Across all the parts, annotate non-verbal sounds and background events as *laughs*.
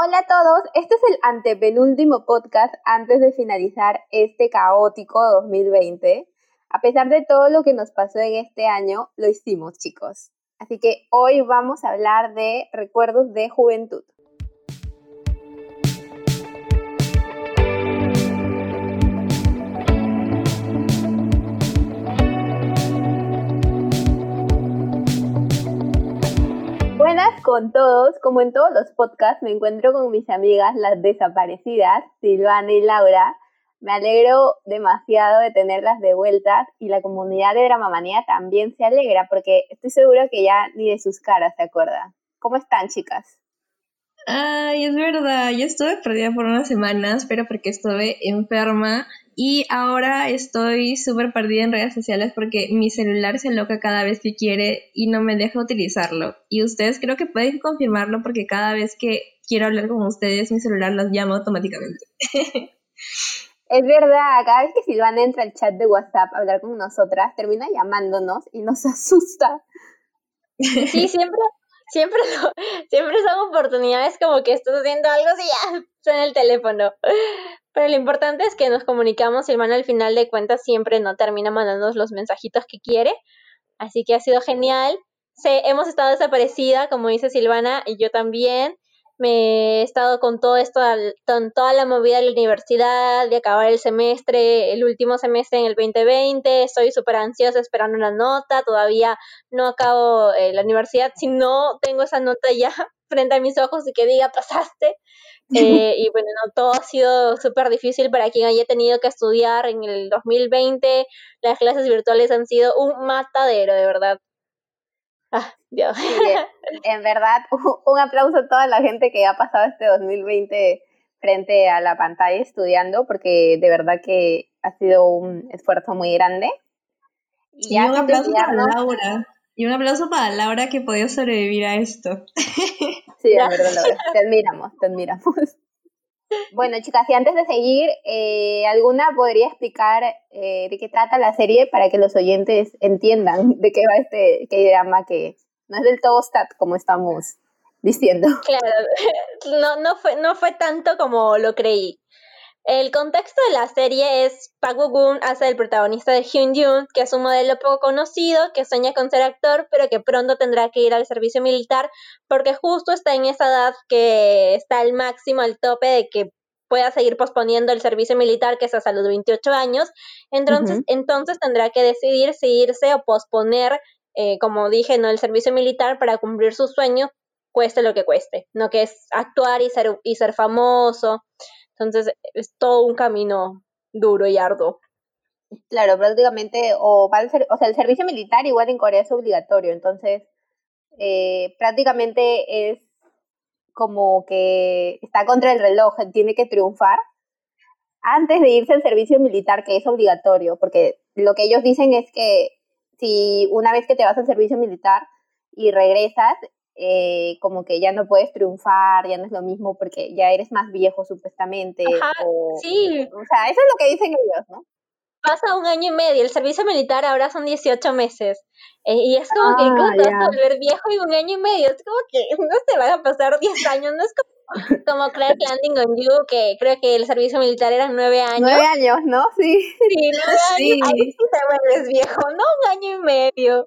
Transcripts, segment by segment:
Hola a todos, este es el antepenúltimo podcast antes de finalizar este caótico 2020. A pesar de todo lo que nos pasó en este año, lo hicimos chicos. Así que hoy vamos a hablar de recuerdos de juventud. Con todos, como en todos los podcasts me encuentro con mis amigas las desaparecidas, Silvana y Laura. Me alegro demasiado de tenerlas de vuelta y la comunidad de Dramamanía también se alegra porque estoy segura que ya ni de sus caras se acuerda. ¿Cómo están, chicas? Ay, es verdad, yo estuve perdida por unas semanas, pero porque estuve enferma y ahora estoy súper perdida en redes sociales porque mi celular se loca cada vez que quiere y no me deja utilizarlo. Y ustedes creo que pueden confirmarlo porque cada vez que quiero hablar con ustedes, mi celular los llama automáticamente. *laughs* Es verdad, cada vez que Silvana entra al chat de WhatsApp a hablar con nosotras, termina llamándonos y nos *laughs* asusta. Sí, siempre, siempre, *laughs* siempre son oportunidades como que estás haciendo algo y ya suena el teléfono. Pero lo importante es que nos comunicamos y el al final de cuentas siempre no termina mandándonos los mensajitos que quiere. Así que ha sido genial. hemos estado desaparecida, como dice Silvana, y yo también. Me he estado con todo esto, con toda la movida de la universidad, de acabar el semestre, el último semestre en el 2020. Estoy súper ansiosa esperando una nota. Todavía no acabo eh, la universidad. Si no tengo esa nota ya *laughs* frente a mis ojos y que diga pasaste. *laughs* Eh, y bueno, no, todo ha sido súper difícil para quien haya tenido que estudiar en el 2020. Las clases virtuales han sido un matadero, de verdad. Ah, Dios. en verdad, *laughs* un aplauso a toda la gente que ha pasado este 2020 frente a la pantalla estudiando, porque de verdad que ha sido un esfuerzo muy grande. Y, un aplauso para Laura. Y un aplauso para Laura que podido sobrevivir a esto. Sí, de verdad, Laura. Te admiramos, te admiramos. Bueno, chicas, y antes de seguir, eh, ¿alguna podría explicar eh, de qué trata la serie para que los oyentes entiendan *laughs* de qué va este drama que no es del todo stat como estamos diciendo? Claro, *laughs* no, no, fue, no fue tanto como lo creí. El contexto de la serie es Park Bo-gum hace el protagonista de Hyun Jun, que es un modelo poco conocido, que sueña con ser actor, pero que pronto tendrá que ir al servicio militar porque justo está en esa edad que está al máximo, al tope de que pueda seguir posponiendo el servicio militar, que es hasta los 28 años. Entonces, entonces tendrá que decidir si irse o posponer, eh, como dije, no el servicio militar para cumplir su sueño, cueste lo que cueste, no que es actuar y ser, y ser famoso. Entonces es todo un camino duro y arduo. Claro, prácticamente, o, va o sea, el servicio militar igual en Corea es obligatorio, entonces eh, prácticamente es como que está contra el reloj, tiene que triunfar antes de irse al servicio militar, que es obligatorio, porque lo que ellos dicen es que si una vez que te vas al servicio militar y regresas, eh, como que ya no puedes triunfar, ya no es lo mismo porque ya eres más viejo supuestamente. o, sí. O sea, eso es lo que dicen ellos, ¿no? Pasa un año y medio, el servicio militar ahora son 18 meses. Eh, y es como que ah, te vas a volver viejo y un año y medio. Es como que *laughs* no te van a pasar 10 años, no es como, como Crack *laughs* Landing on You, que creo que el servicio militar eran 9 años. 9 años, ¿no? Sí. Sí, 9 *laughs* sí. años. Ahí sí te vuelves viejo, no un año y medio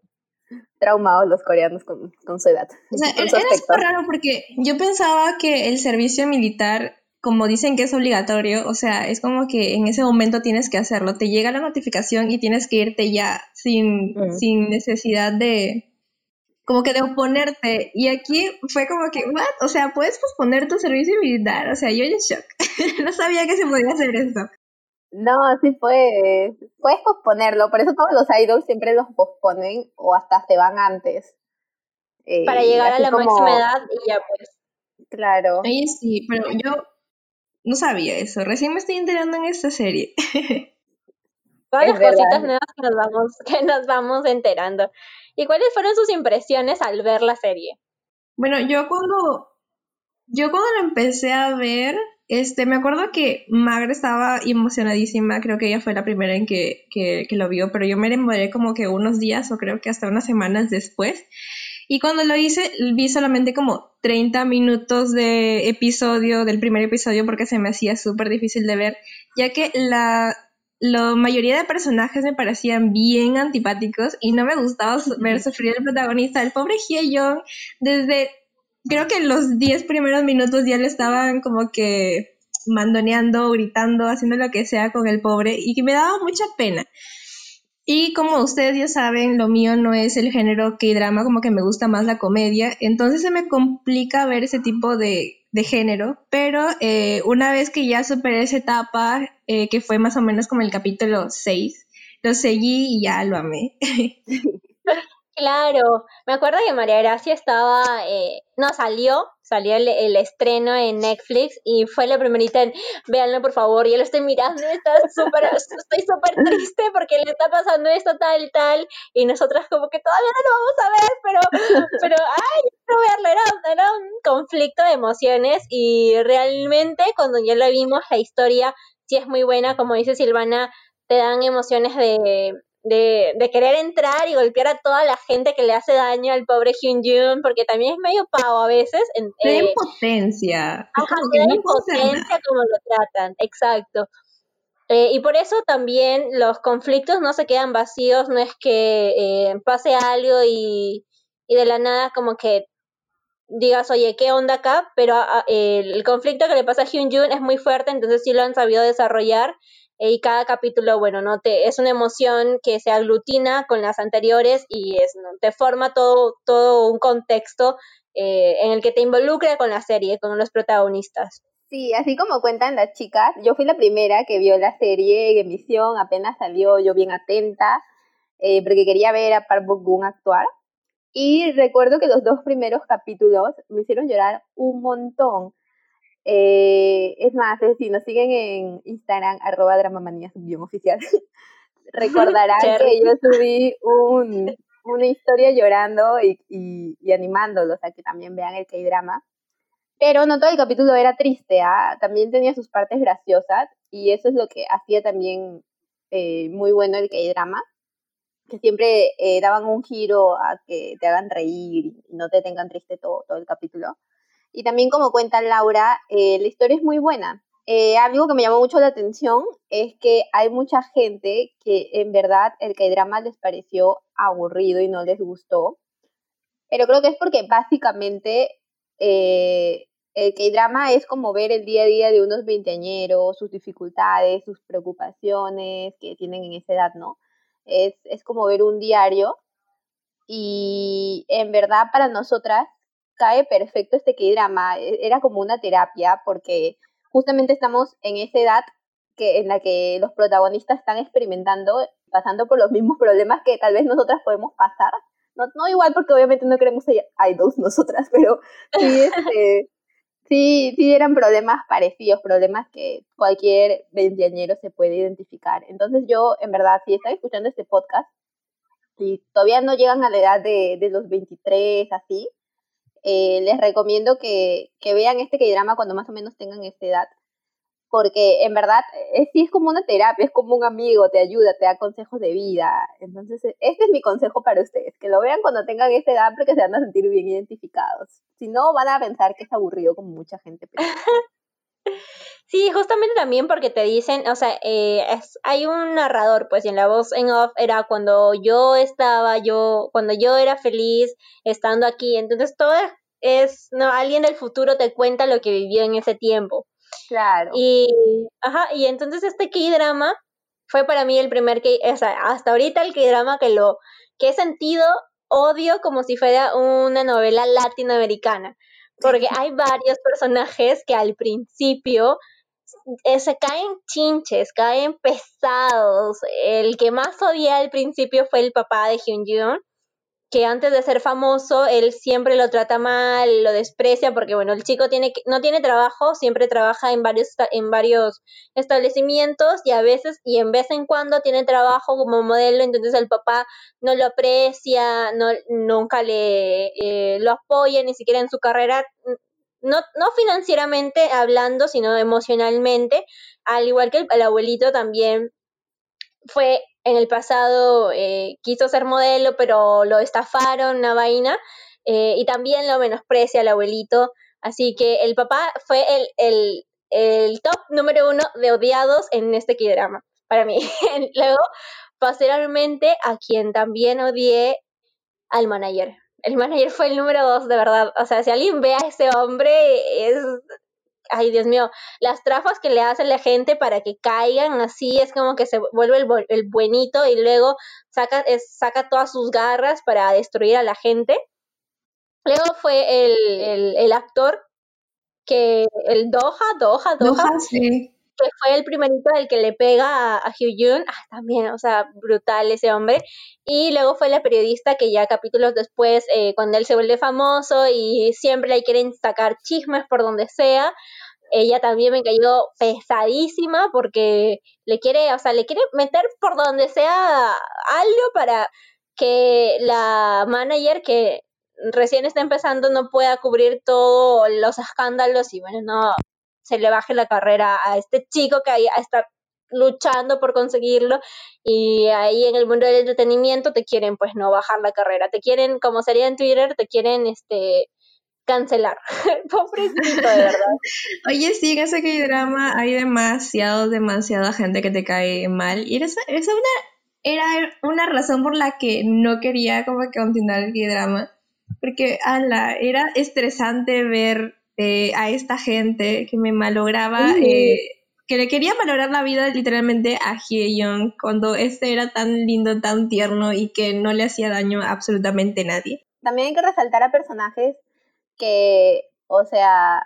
traumados los coreanos con, con su edad. O sea, era, raro porque yo pensaba que el servicio militar, como dicen que es obligatorio, o sea, es como que en ese momento tienes que hacerlo. Te llega la notificación y tienes que irte ya sin, mm. sin necesidad de como que de oponerte. Y aquí fue como que, ¿what? O sea, puedes posponer tu servicio militar. O sea, yo en shock. *laughs* no sabía que se podía hacer eso. No, sí puedes. Puedes posponerlo, por eso todos los idols siempre los posponen o hasta se van antes. Eh, Para llegar a la máxima edad y ya pues. Claro. Ahí sí, pero yo no sabía eso. Recién me estoy enterando en esta serie. *laughs* Todas las cositas nuevas que nos, vamos, *laughs* que nos vamos enterando. ¿Y cuáles fueron sus impresiones al ver la serie? Bueno, yo cuando yo cuando la empecé a ver, este, me acuerdo que Magre estaba emocionadísima, creo que ella fue la primera en que, que, lo vio, pero yo me demoré como que unos días o creo que hasta unas semanas después. Y cuando lo hice, vi solamente como 30 minutos de episodio, del primer episodio, porque se me hacía súper difícil de ver, ya que la, la mayoría de personajes me parecían bien antipáticos y no me gustaba ver sufrir el protagonista, el pobre Hye Young, desde creo que los 10 primeros minutos ya le estaban como que mandoneando, gritando, haciendo lo que sea con el pobre y que me daba mucha pena. Y como ustedes ya saben, lo mío no es el género que drama, como que me gusta más la comedia, entonces se me complica ver ese tipo de, género, pero eh, una vez que ya superé esa etapa, eh, que fue más o menos como el capítulo 6, lo seguí y ya lo amé. *laughs* Claro, me acuerdo que María Gracia estaba, eh, no salió, salió el, estreno en Netflix y fue la primerita en, véanlo por favor, yo lo estoy mirando, está super, estoy súper triste porque le está pasando esto tal, tal, y nosotras como que todavía no lo vamos a ver, pero, pero, ay, no verlo, era, era un conflicto de emociones y realmente cuando ya lo vimos, la historia sí es muy buena, como dice Silvana, te dan emociones de de, de, querer entrar y golpear a toda la gente que le hace daño al pobre Hyun Jun, porque también es medio pavo a veces. En, eh, potencia. Ajá, potencia como lo tratan, exacto. Eh, y por eso también los conflictos no se quedan vacíos, no es que eh, pase algo y, y, de la nada como que digas, oye, ¿qué onda acá? Pero ah, el conflicto que le pasa a Hyun Jun es muy fuerte, entonces sí lo han sabido desarrollar y cada capítulo, bueno, no te es una emoción que se aglutina con las anteriores y es, te forma todo, todo un contexto eh, en el que te involucra con la serie, con los protagonistas. Sí, así como cuentan las chicas, yo fui la primera que vio la serie en emisión, apenas salió yo bien atenta, eh, porque quería ver a Park Bo actuar. Y recuerdo que los dos primeros capítulos me hicieron llorar un montón. Eh, es más, eh, si nos siguen en Instagram, arroba dramamanía oficial, *laughs* recordarán *laughs* que yo subí un, una historia llorando y, y, animándolos a que también vean el K-drama. Pero no todo el capítulo era triste, ¿ah? también tenía sus partes graciosas y eso es lo que hacía también eh, muy bueno el K-drama, que siempre daban un giro a que te hagan reír y no te tengan triste todo, todo el capítulo. Y también como cuenta Laura, eh, la historia es muy buena. Eh, algo que me llamó mucho la atención es que hay mucha gente que en verdad el K-drama les pareció aburrido y no les gustó. Pero creo que es porque básicamente eh, el K-drama es como ver el día a día de unos veinteañeros, sus dificultades, sus preocupaciones que tienen en esa edad, ¿no? Es, es como ver un diario y en verdad para nosotras cae perfecto este K-drama. E, era como una terapia porque justamente estamos en esa edad que, en la que los protagonistas están experimentando, pasando por los mismos problemas que tal vez nosotras podemos pasar. No, no igual porque obviamente no queremos ser idols nosotras, *laughs* pero sí, este, sí, sí eran problemas parecidos, problemas que cualquier veinteañero se puede identificar. Entonces yo, en verdad, si están escuchando este podcast, y todavía no llegan a la edad de, de los 23, así, eh, les recomiendo que, que vean este K-drama cuando más o menos tengan esta edad, porque en verdad es, sí es como una terapia, es como un amigo, te ayuda, te da consejos de vida. Entonces, e, este es mi consejo para ustedes, que lo vean cuando tengan esta edad porque se van a sentir bien identificados. Si no, van a pensar que es aburrido como mucha gente *laughs* Sí, justamente también porque te dicen, o sea, eh, es, hay un narrador, pues, y en la voz en off era cuando yo estaba, yo, cuando yo era feliz estando aquí, entonces todo es, no, alguien del futuro te cuenta lo que vivió en ese tiempo. Claro. Y, ajá, y entonces este K-drama fue para mí el primer que, o sea, hasta ahorita el K-drama que lo, que he sentido odio como si fuera una novela latinoamericana porque *laughs* hay varios personajes que al principio eh, se caen chinches, caen pesados. El que más odia al principio fue el papá de Hyun Jun, que antes de ser famoso, él siempre lo trata mal, lo desprecia, porque bueno, el chico tiene no tiene trabajo, siempre trabaja en varios, en varios establecimientos y a veces, y en vez en cuando tiene trabajo como modelo, entonces el papá no lo aprecia, no, nunca le eh, lo apoya, ni siquiera en su carrera, no, no financieramente hablando, sino emocionalmente, al igual que el, abuelito también fue en el pasado, eh, quiso ser modelo, pero lo estafaron, una vaina, eh, y también lo menosprecia el abuelito. Así que el papá fue el, el, el top número uno de odiados en este drama para mí. *laughs* Luego, posteriormente, a quien también odié, al manager. El manager fue el número dos, de verdad. O sea, si alguien ve a ese hombre, es ay Dios mío, las trafas que le hace la gente para que caigan así, es como que se vuelve el, buenito y luego saca, saca todas sus garras para destruir a la gente. Luego fue el, el, actor que, el Doha, Doha, Doha, fue el primerito del que le pega a, Hugh Jun, ah, también, o sea, brutal ese hombre. Y luego fue la periodista que ya capítulos después, eh, cuando él se vuelve famoso y siempre le quieren sacar chismes por donde sea, ella también me cayó pesadísima porque le quiere, o sea, le quiere meter por donde sea algo para que la manager que recién está empezando no pueda cubrir todos los escándalos y bueno, no se le baje la carrera a este chico que está luchando por conseguirlo y ahí en el mundo del entretenimiento te quieren pues no bajar la carrera, te quieren como sería en Twitter, te quieren este cancelar. *laughs* Pobrecito, de verdad. *laughs* Oye, sí, en ese drama hay demasiado, demasiada gente que te cae mal. Y esa, esa una, era una razón por la que no quería como que continuar el drama. Porque, ala, era estresante ver eh, a esta gente que me malograba, eh, que le quería malograr la vida literalmente a Hye cuando este era tan lindo, tan tierno y que no le hacía daño a absolutamente nadie. También hay que resaltar a personajes que, o sea,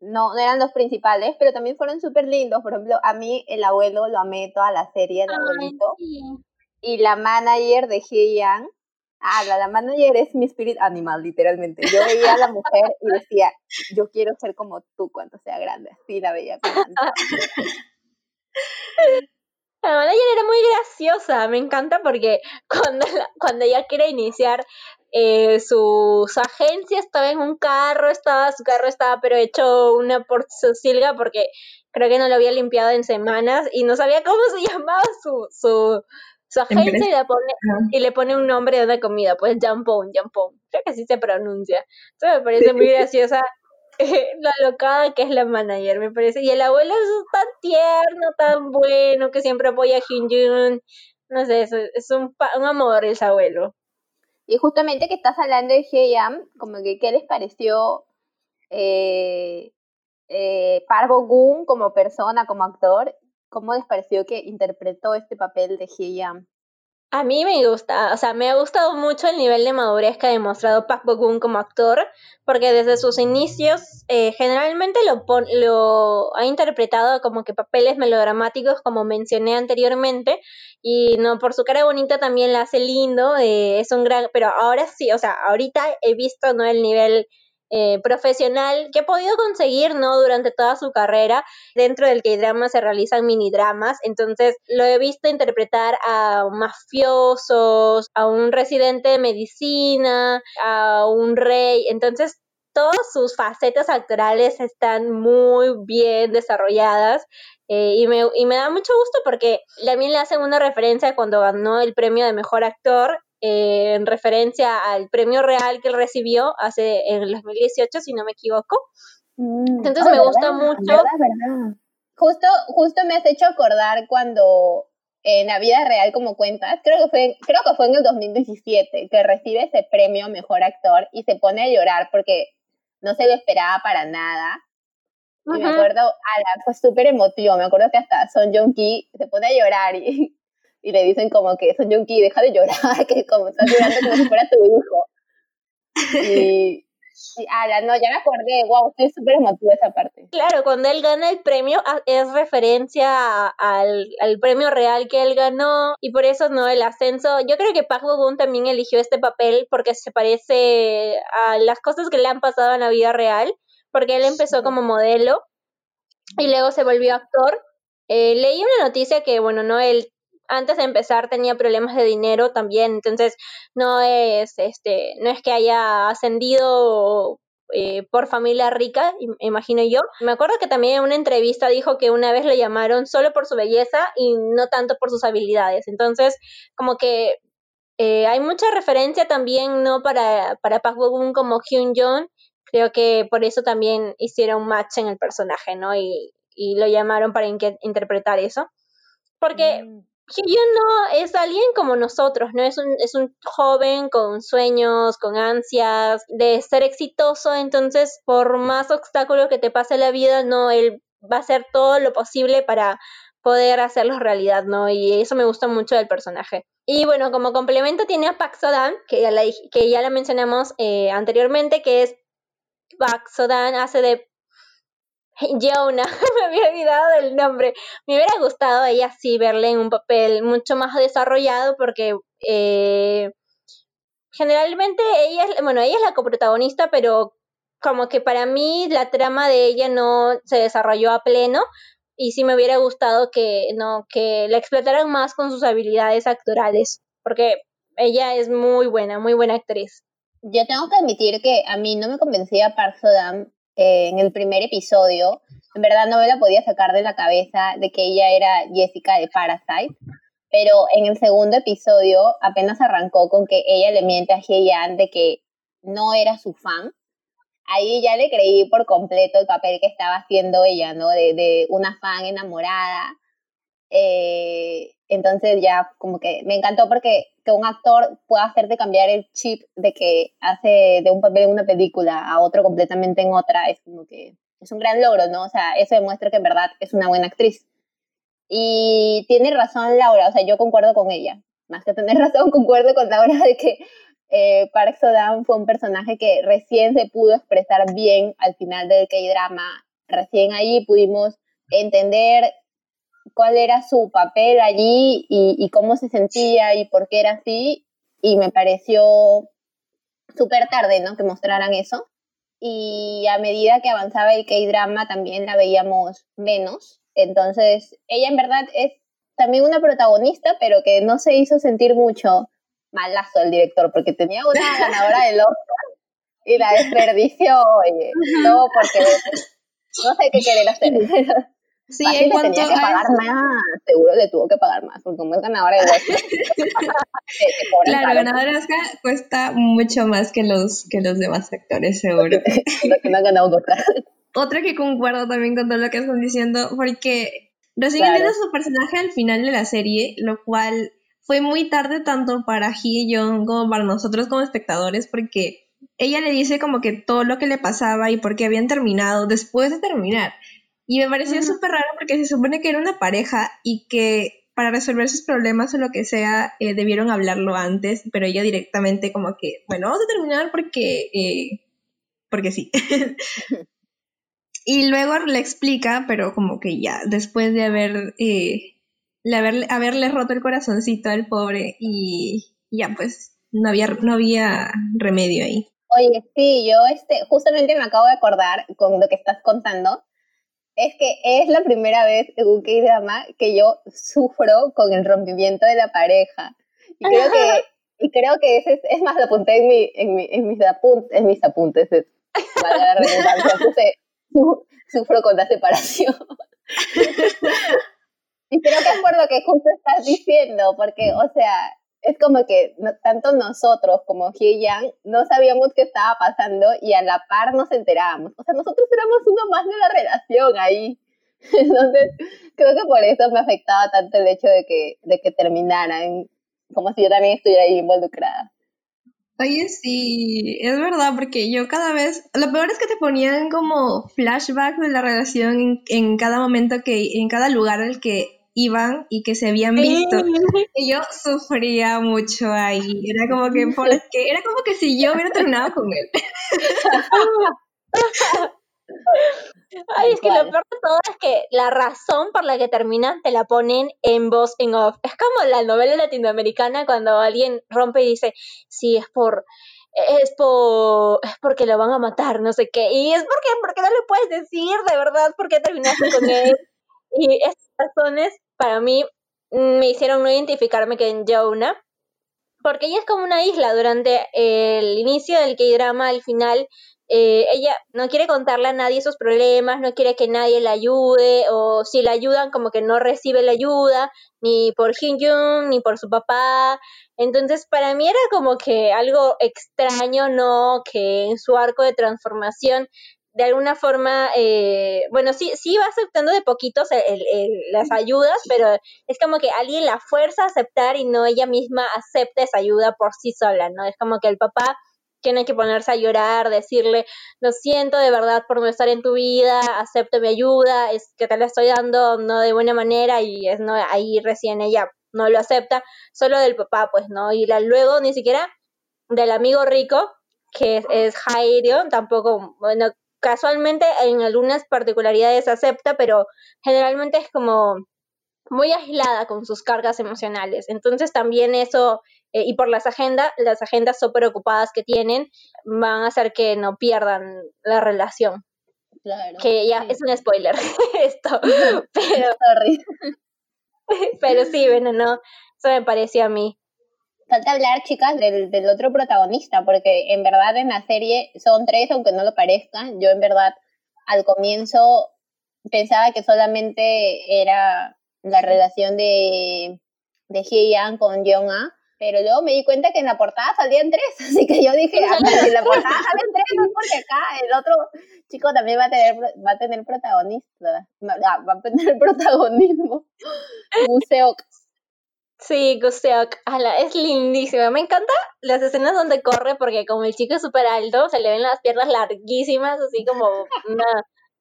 no, no eran los principales, pero también fueron súper lindos. Por ejemplo, a mí el abuelo lo amé toda la serie, el abuelito. Y la manager de Yang, ah, la, la, manager es mi spirit animal, literalmente. Yo veía a la mujer y decía, yo quiero ser como tú cuando sea grande. Así la veía. La manager era muy graciosa, me encanta porque *laughs* cuando, cuando ella quiere iniciar eh, su, agencia estaba en un carro, estaba, su carro estaba pero hecho una por silga porque creo que no lo había limpiado en semanas y no sabía cómo se *laughs* llamaba su, su, su agencia y le, pone, y le pone un nombre de una comida, pues Jampón, Jampón, creo que así se pronuncia. Entonces me parece muy graciosa *laughs* la locada que es la manager, me parece. Y el abuelo es tan tierno, tan bueno, que siempre apoya a Hyun No sé, es, un, un amor ese abuelo. Y justamente que estás hablando de Yam, como que qué les pareció eh, eh, Parvo Gun como persona, como actor, cómo les pareció que interpretó este papel de Yam. A mí me gusta, o sea, me ha gustado mucho el nivel de madurez que ha demostrado Park Bo-gum como actor, porque desde sus inicios eh, generalmente lo, lo ha interpretado como que papeles melodramáticos, como mencioné anteriormente, y no por su cara bonita también la hace lindo, eh, es un gran, pero ahora sí, o sea, ahorita he visto no el nivel eh, profesional que ha podido conseguir no durante toda su carrera dentro del que drama se realizan mini dramas entonces lo he visto interpretar a mafiosos a un residente de medicina a un rey entonces todas sus facetas actorales están muy bien desarrolladas eh, y, me, y me da mucho gusto porque también le hacen una referencia cuando ganó el premio de mejor actor eh, en referencia al premio real que él recibió hace en el 2018, si no me equivoco. Mm. Entonces me gusta mucho. Justo, justo me has hecho acordar cuando en la vida real como cuentas, creo que fue, creo que fue en el 2017 que recibe ese premio mejor actor y se pone a llorar porque no se lo esperaba para nada. Y me acuerdo, ala, fue súper emotivo, me acuerdo que hasta Son Jong Ki se pone a llorar y y le dicen como que Son Junki, deja de llorar, *laughs* que como estás llorando como si fuera tu hijo. Y, y ala, no, ya me acordé, wow, estoy súper emotiva esa parte. Claro, cuando él gana el premio es referencia al, al, premio real que él ganó y por eso no el ascenso. Yo creo que Park Bo también eligió este papel porque se parece a las cosas que le han pasado en la vida real, porque él empezó como modelo y luego se volvió actor. Eh, leí una noticia que, bueno, no, él antes de empezar tenía problemas de dinero también, entonces no es, este, no es que haya ascendido eh, por familia rica, imagino yo. Me acuerdo que también en una entrevista dijo que una vez le llamaron solo por su belleza y no tanto por sus habilidades. Entonces, como que Eh, hay mucha referencia también, ¿no? Para, para Park Bo como Hyun Jong. Creo que por eso también hicieron match en el personaje, ¿no? Y, y lo llamaron para interpretar eso. Porque mm. Hyun no es alguien como nosotros, ¿no? Es un, es un joven con sueños, con ansias de ser exitoso, entonces por más obstáculos que te pase la vida, no, él va a hacer todo lo posible para poder hacerlos realidad, ¿no? Y eso me gusta mucho del personaje. Y bueno, como complemento tiene a Pak Sodan, que ya la, que ya la mencionamos eh, anteriormente, que es Pak Sodan, hace de *laughs* Jonah, *laughs* me había olvidado del nombre. Me hubiera gustado a ella sí verle en un papel mucho más desarrollado porque eh, generalmente ella es, bueno, ella es la coprotagonista, pero como que para mí la trama de ella no se desarrolló a pleno y sí me hubiera gustado que no que la explotaran más con sus habilidades actorales, porque ella es muy buena, muy buena actriz. Yo tengo que admitir que a mí no me convencía Park Sodam eh, en el primer episodio. En verdad no me la podía sacar de la cabeza de que ella era Jessica de Parasite. Pero en el segundo episodio apenas arrancó con que ella le miente a Hye-Yan de que no era su fan ahí ya le creí por completo el papel que estaba haciendo ella, ¿no? De, de una fan enamorada. Eh, entonces ya como que me encantó porque que un actor pueda hacerte cambiar el chip de que hace de un papel en una película a otro completamente en otra, es como que es un gran logro, ¿no? O sea, eso demuestra que en verdad es una buena actriz. Y tiene razón Laura, o sea, yo concuerdo con ella. Más que tener *laughs* razón, concuerdo con Laura de que eh, Park Sodan fue un personaje que recién se pudo expresar bien al final del K-drama. Recién ahí pudimos entender cuál era su papel allí y, cómo se sentía y por qué era así. Y me pareció súper tarde, ¿no? Que mostraran eso. Y a medida que avanzaba el K-drama también la veíamos menos. Entonces, ella en verdad es también una protagonista, pero que no se hizo sentir mucho malazo el director, porque tenía una *laughs* ganadora del Oscar y la desperdició, oye, todo porque no sé qué querer hacer. *laughs* Sí, en cuanto tenía que pagar más, seguro le tuvo que pagar más, porque *laughs* *laughs* como es ganadora de Oscar. claro, ganadora de Oscar cuesta mucho más que los, que los demás actores, seguro. *laughs* Que no han ganado Oscar. Otra que concuerdo también con todo lo que están diciendo, porque recién claro. su personaje al final de la serie, lo cual fue muy tarde tanto para Hee Young como para nosotros como espectadores porque ella le dice como que todo lo que le pasaba y por qué habían terminado después de terminar. Y me pareció súper raro porque se supone que era una pareja y que para resolver sus problemas o lo que sea eh, debieron hablarlo antes, pero ella directamente como que, bueno, vamos a terminar porque, eh, porque sí. *laughs* y luego le explica, pero como que ya, después de haber eh, haberle, haberle roto el corazoncito al pobre y ya pues no había, no había remedio ahí. Oye, sí, yo este, justamente me acabo de acordar con lo que estás contando, es que es la primera vez en un K-drama que yo sufro con el rompimiento de la pareja. Y creo que, *laughs* y creo que ese es, es más, lo apunté en, mi, en, mi, en mis, apuntes, en mis apuntes, es, la *laughs* puse, sufro con la separación. *laughs* Y creo que es por lo que justo estás diciendo, porque, o sea, es como que tanto nosotros como Hye Yang no sabíamos qué estaba pasando y a la par nos enterábamos. O sea, nosotros éramos uno más de la relación ahí. *laughs* Entonces, creo que por eso me afectaba tanto el hecho de que, de que terminaran, como si yo también estuviera ahí involucrada. Oye, sí, es verdad, porque yo cada vez, lo peor es que te ponían como flashbacks de la relación en, en cada momento que, en cada lugar al que iban y que se habían visto. Y yo sufría mucho ahí. Era como que, que era como que si yo hubiera terminado con él. *laughs* Ay, es que lo peor de todo es que la razón por la que terminan te la ponen en voz en off. Es como la novela latinoamericana cuando alguien rompe y dice, sí, es por, es por, es porque lo van a matar, no sé qué. Y es porque, porque no le puedes decir de verdad por qué terminaste con él. Y esas razones para mí me hicieron no identificarme con Jonah, porque ella es como una isla durante el inicio del K-drama, al final eh, ella no quiere contarle a nadie sus problemas, no quiere que nadie la ayude, o si la ayudan, como que no recibe la ayuda, ni por Hyun ni por su papá. Entonces, para mí era como que algo extraño, ¿no? Que en su arco de transformación de alguna forma, eh, bueno, sí, sí va aceptando de poquitos las ayudas, pero es como que alguien la fuerza a aceptar y no ella misma acepta esa ayuda por sí sola, ¿no? Es como que el papá tiene que ponerse a llorar, decirle, lo siento de verdad por no estar en tu vida, acepto mi ayuda, es que te la estoy dando no de buena manera y es no ahí recién ella no lo acepta, solo del papá, pues, ¿no? Y la, luego ni siquiera del amigo rico, que es, es tampoco, bueno, casualmente en algunas particularidades acepta, pero generalmente es como muy aislada con sus cargas emocionales. Entonces también eso, eh, y por las agendas, las agendas súper ocupadas que tienen, van a hacer que no pierdan la relación. Claro. Que ya es un spoiler *laughs* esto, *laughs* pero, *laughs* pero sí, bueno, no, eso me pareció a mí falta hablar, chicas, del, del, otro protagonista, porque en verdad en la serie son tres, aunque no lo parezca. Yo en verdad al comienzo pensaba que solamente era la relación de, de Hye-Yang con Jong-A, pero luego me di cuenta que en la portada salían tres, *laughs* así que yo dije, ah, si en la portada salen tres, no es porque acá el otro chico también va a tener, va a tener protagonista, va, va a tener protagonismo. *laughs* Museo Sí, Guseok, es lindísima. Me encanta las escenas donde corre porque como el chico es súper alto, se le ven las piernas larguísimas, así como una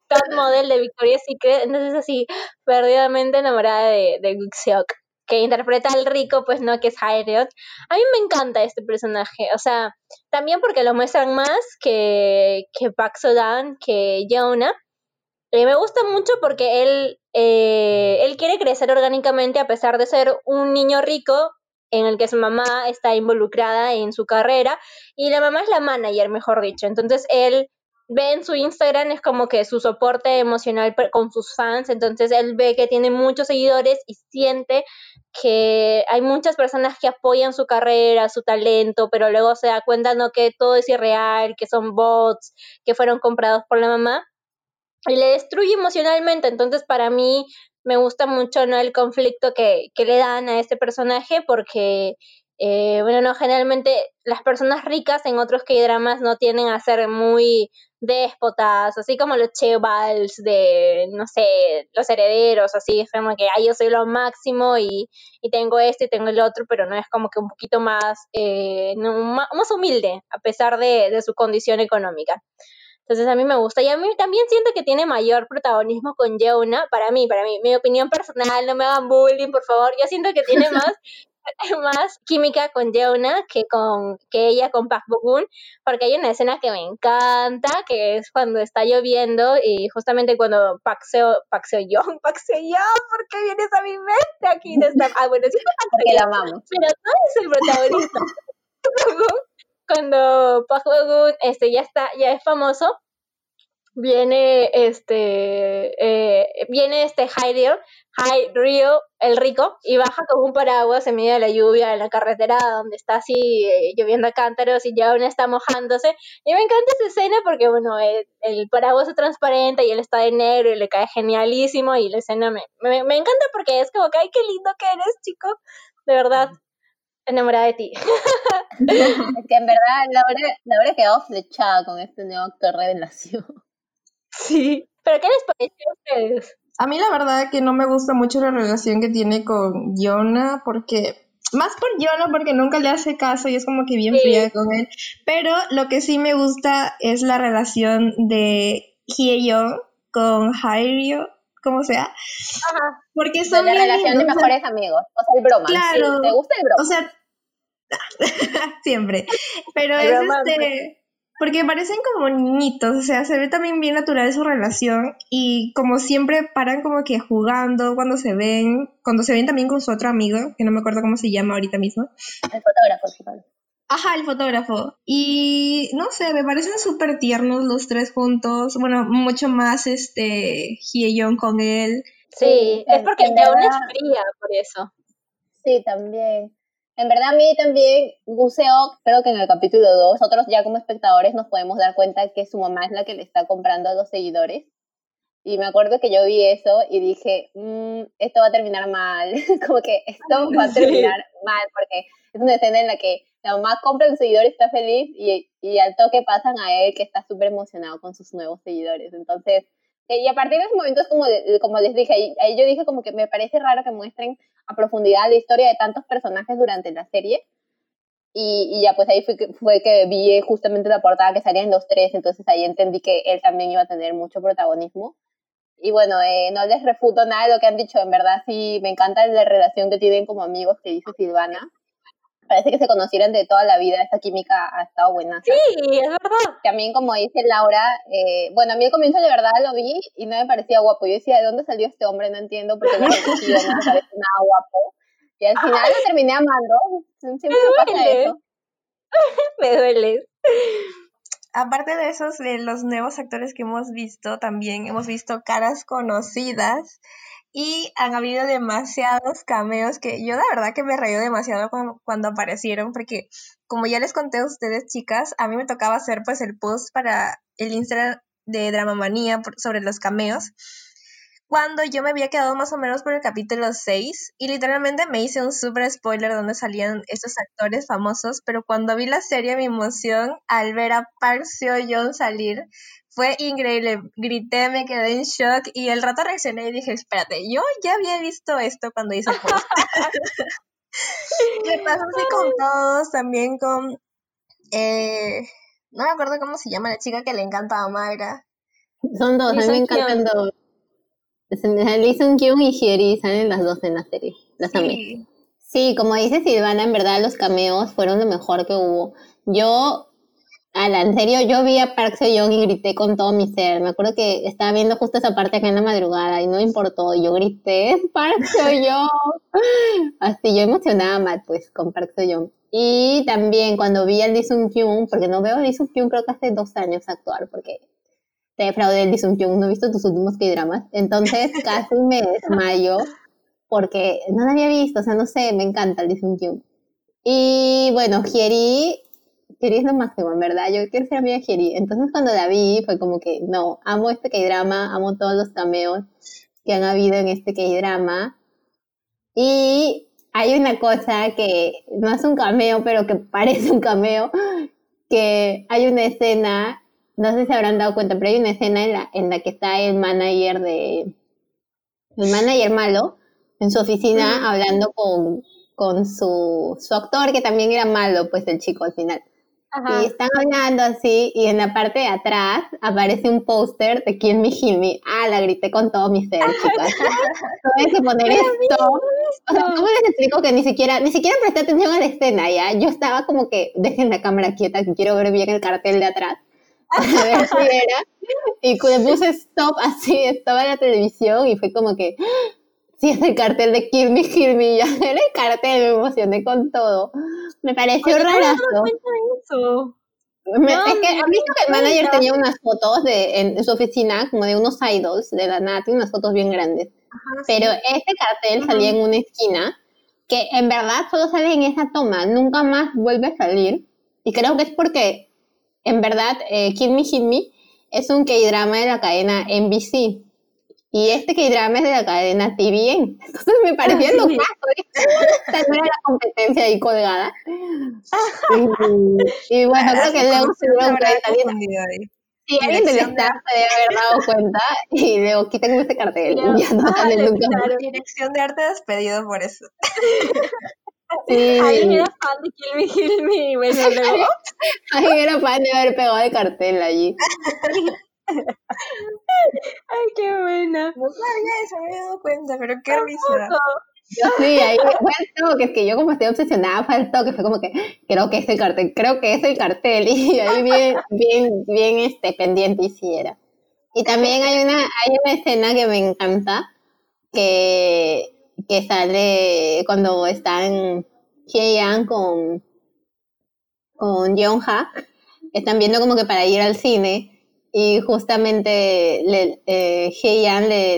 top model de Victoria's Secret. Entonces así, perdidamente enamorada de, de Guseok, que interpreta al rico, pues no, que es Hyriot. A mí me encanta este personaje, o sea, también porque lo muestran más que, que Sodan, que Jonah. Y me gusta mucho porque él eh, él quiere crecer orgánicamente a pesar de ser un niño rico en el que su mamá está involucrada en su carrera y la mamá es la manager, mejor dicho. Entonces él ve en su Instagram es como que su soporte emocional con sus fans, entonces él ve que tiene muchos seguidores y siente que hay muchas personas que apoyan su carrera, su talento, pero luego se da cuenta no que todo es irreal, que son bots, que fueron comprados por la mamá y le destruye emocionalmente. Entonces, para mí me gusta mucho ¿no? el conflicto que, que le dan a este personaje porque, eh, bueno, no, generalmente las personas ricas en otros que dramas no tienden a ser muy déspotas, así como los chevals de, no sé, los herederos, así, es como que, ay, yo soy lo máximo y, y tengo esto y tengo el otro, pero no es como que un poquito más, eh, más, humilde, a pesar de, de su condición económica. Entonces a mí me gusta y a mí también siento que tiene mayor protagonismo con Yeuna, para mí, para mí, mi opinión personal, no me hagan bullying, por favor, yo siento que tiene *laughs* más *laughs* más química con Yeuna que con que ella con Park Bogun, porque hay una escena que me encanta, que es cuando está lloviendo y justamente cuando Park Seo, Park Seo Young, *laughs* Park Seo Young, ¿por qué vienes a mi mente aquí? De esta, ah, bueno, sí, porque la amamos. Pero no es el protagonista. Cuando Park este, ya está, ya es famoso, viene este, eh, viene este Rio, Rio, el rico, y baja con un paraguas en medio de la lluvia en la carretera donde está así eh, lloviendo a cántaros y ya aún está mojándose. Y me encanta esa escena porque, bueno, el, paraguas es transparente y él está de negro y le cae genialísimo y la escena me, me, me encanta porque es como que, ay, qué lindo que eres, chico, de verdad enamorada de ti. *laughs* es que en verdad Laura, Laura quedado flechada con este nuevo actor revelación. Sí. ¿Pero qué les pareció a ustedes? A mí la verdad que no me gusta mucho la relación que tiene con Yona porque más por Yona porque nunca le hace caso y es como que bien fría con él. Pero lo que sí me gusta es la relación de Hyeon con Hairyo, como sea. Ajá. Porque son la relación de mejores amigos. O sea, el broma. Claro. ¿Te gusta el broma? O sea, *laughs* siempre. Pero es este. Porque parecen como niñitos, o sea, se ve también bien natural su relación y como siempre paran como que jugando cuando se ven, cuando se ven también con su otro amigo, que no me acuerdo cómo se llama ahorita mismo. El fotógrafo, Ajá, el fotógrafo. Y no sé, me parecen súper tiernos los tres juntos. Bueno, mucho más este Hyeon con él. Sí, es porque Yeon es fría por eso. Sí, también. En verdad a mí también Guseo, creo que en el capítulo 2, nosotros ya como espectadores nos podemos dar cuenta que su mamá es la que le está comprando a los seguidores. Y me acuerdo que yo vi eso y dije, mmm, esto va a terminar mal, *laughs* como que esto va a terminar mal, porque es una escena en la que la mamá compra a los seguidores, está feliz y, y al toque pasan a él que está súper emocionado con sus nuevos seguidores. Entonces, eh, y a partir de ese momento es como, como les dije, ahí, yo dije como que me parece raro que muestren a profundidad la historia de tantos personajes durante la serie. Y, y ya pues ahí fue que, fue que vi justamente la portada que salía en los tres, entonces ahí entendí que él también iba a tener mucho protagonismo. Y bueno, eh, no les refuto nada de lo que han dicho, en verdad sí me encanta la relación que tienen como amigos que dice Silvana parece que se conocieran de toda la vida, esta química ha estado buena. Sí, es verdad. También como dice Laura, eh, bueno, a mí al comienzo de verdad lo vi y no me parecía guapo. Yo decía, ¿de dónde salió este hombre? No entiendo porque no, no me parece nada guapo. Y al final lo terminé amando. Siempre me, pasa eso. *laughs* me duele. Aparte de esos, de los nuevos actores que hemos visto, también hemos visto caras conocidas y han habido demasiados cameos que yo la verdad que me reí demasiado cuando, aparecieron porque como ya les conté a ustedes chicas, a mí me tocaba hacer pues el post para el Instagram de Dramamanía sobre los cameos. Cuando yo me había quedado más o menos por el capítulo 6 y literalmente me hice un super spoiler donde salían estos actores famosos, pero cuando vi la serie mi emoción al ver a Park Seo-yoon salir fue increíble. Grité, me quedé en shock y el rato reaccioné y dije, espérate, yo ya había visto esto cuando hice el post. *laughs* me pasó así con todos, también con... Eh, no me acuerdo cómo se llama la chica que le encanta a Mayra. Son dos, a mí me encantan dos. Lee Sung Kyung y Hyeri salen las dos en la serie. Las sí. Sí, como dice Silvana, en verdad los cameos fueron lo mejor que hubo. Yo Ala, en serio, yo vi a Park Seo-young y grité con todo mi ser. Me acuerdo que estaba viendo justo esa parte acá en la madrugada y no me importó. Yo grité, Park Seo-young. *laughs* Así, yo emocionaba mal, pues, con Park Seo-young. Y también cuando vi a Lee Sung-kyun, porque no veo a Lee Sung-kyun creo que hace dos años actuar, porque te defraudé el Lee Sung-kyun, no he visto tus últimos K-dramas. Entonces *laughs* casi me desmayo porque no la había visto, o sea, no sé, me encanta el Lee Sung-kyun. Y bueno, Hieri Jiri es lo máximo, en verdad. Yo quiero ser amiga de Jiri. Entonces cuando la vi fue como que, no, amo este K-drama, amo todos los cameos que han habido en este K-drama. Y hay una cosa que no es un cameo, pero que parece un cameo, que hay una escena, no sé si habrán dado cuenta, pero hay una escena en la, en la que está el manager de, el manager malo, en su oficina hablando con, con su, su actor, que también era malo, pues el chico al final. Y están hablando así, y en la parte de atrás aparece un póster de Me, Kill Me. Ah, la grité con todo mi ser, chicas. *laughs* Tuve que poner esto. O sea, ¿cómo les explico que ni siquiera, ni siquiera presté atención a la escena, ya? Yo estaba como que, dejen la cámara quieta, que quiero ver bien el cartel de atrás. *laughs* A ver si era. Y le puse stop así, estaba en la televisión, y fue como que, sí, es el cartel de Kill Me, Kill Me. Ya *laughs* era el cartel, me emocioné con todo. Me pareció raro. Me, es que han visto que el manager tenía unas fotos de, en, su oficina, como de unos idols de la Nati, unas fotos bien grandes. Pero este cartel salía en una esquina, que en verdad solo sale en esa toma, nunca más vuelve a salir. Y creo que es porque, en verdad, eh, Kid Me Hit Me es un K-drama de la cadena NBC. Y este que drama es de la cadena TVN. Entonces me parecía lo sí. Esta no era la competencia ahí colgada. Y, y bueno, creo que luego se dieron cuenta. Si alguien del staff se debe haber dado cuenta y luego quiten este cartel. Y ya no sale nunca más. Dirección de arte despedido por eso. *laughs* Sí. Alguien era fan de Kill Me, Kill Me. Bueno, luego. *laughs* Alguien era fan de haber pegado el cartel allí. *laughs* *laughs* Ay, qué buena. No sabía eso, me he dado cuenta, pero qué risa. Yo sí, ahí fue el toque, es que yo como estoy obsesionada fue el toque, fue como que creo que es el cartel, creo que es el cartel, *laughs* y ahí bien, bien, bien este, pendiente hiciera. Y también hay una, hay una escena que me encanta, que, que sale cuando están Hye-Yang con, con Yeon-Ha, están viendo como que para ir al cine, y justamente le, eh,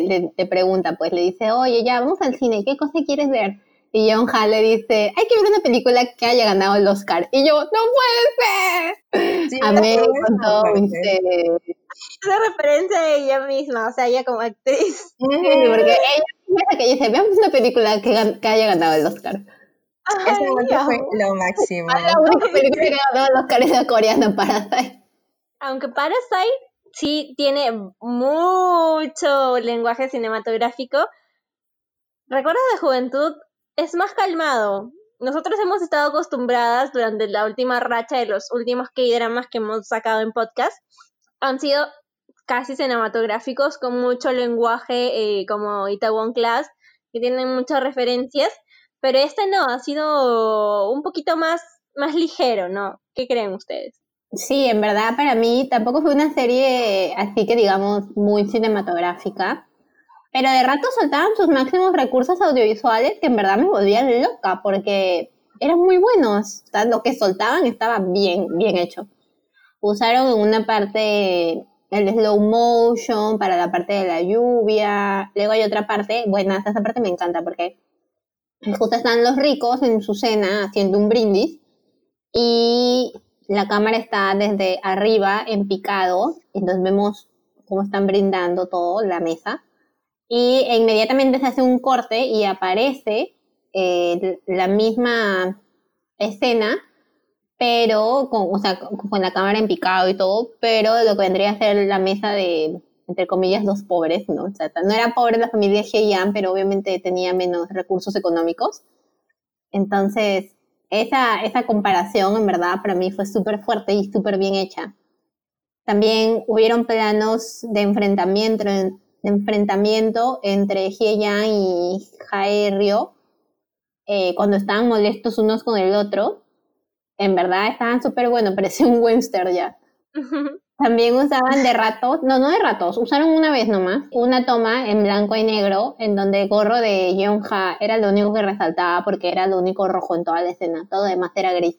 le, le, pregunta, pues le dice, oye, ya, vamos al cine, ¿qué cosa quieres ver? Y John Ha le dice, hay que ver una película que haya ganado el Oscar. Y yo, no puede ser. Amé con todo Esa referencia a ella misma, o sea, ella como actriz. Sí, *laughs* porque ella que dice, veamos una película que, que haya ganado el Oscar. Ese momento fue lo máximo. *laughs* La única película que ganó el Oscar es la coreana Parasite. Aunque Parasite sí tiene mucho lenguaje cinematográfico, Recuerdos de Juventud es más calmado. Nosotros hemos estado acostumbradas durante la última racha de los últimos K-dramas que hemos sacado en podcast. Han sido casi cinematográficos con mucho lenguaje eh, como Itaewon Class, que tienen muchas referencias, pero este no, ha sido un poquito más, más ligero, ¿no? ¿Qué creen ustedes? Sí, en verdad para mí tampoco fue una serie así que digamos muy cinematográfica. Pero de rato soltaban sus máximos recursos audiovisuales que en verdad me volvían loca porque eran muy buenos. lo que soltaban estaba bien, bien hecho. Usaron en una parte el slow motion para la parte de la lluvia. Luego hay otra parte, bueno, esa parte me encanta porque justo están los ricos en su cena haciendo un brindis y la cámara está desde arriba en picado. Entonces vemos cómo están brindando todo, la mesa y inmediatamente se hace un corte y aparece eh, la misma escena, pero con, la cámara en picado y todo, pero lo que vendría a ser la mesa de, entre comillas, dos pobres, ¿no? O sea, no era pobre la familia Heian, pero obviamente tenía menos recursos económicos. Entonces, esa, esa comparación, en verdad, para mí fue súper fuerte y súper bien hecha. También hubieron planos de enfrentamiento, enfrentamiento entre Hye-Yang y Jae-Ryo eh, cuando estaban molestos unos con el otro. En verdad estaban súper buenos, *laughs* parecía un western ya. *laughs* También usaban de ratos, no, no de ratos, usaron una vez nomás, una toma en blanco y negro en donde el gorro de Yeon-ha era lo único que resaltaba porque era lo único rojo en toda la escena, todo demás era gris.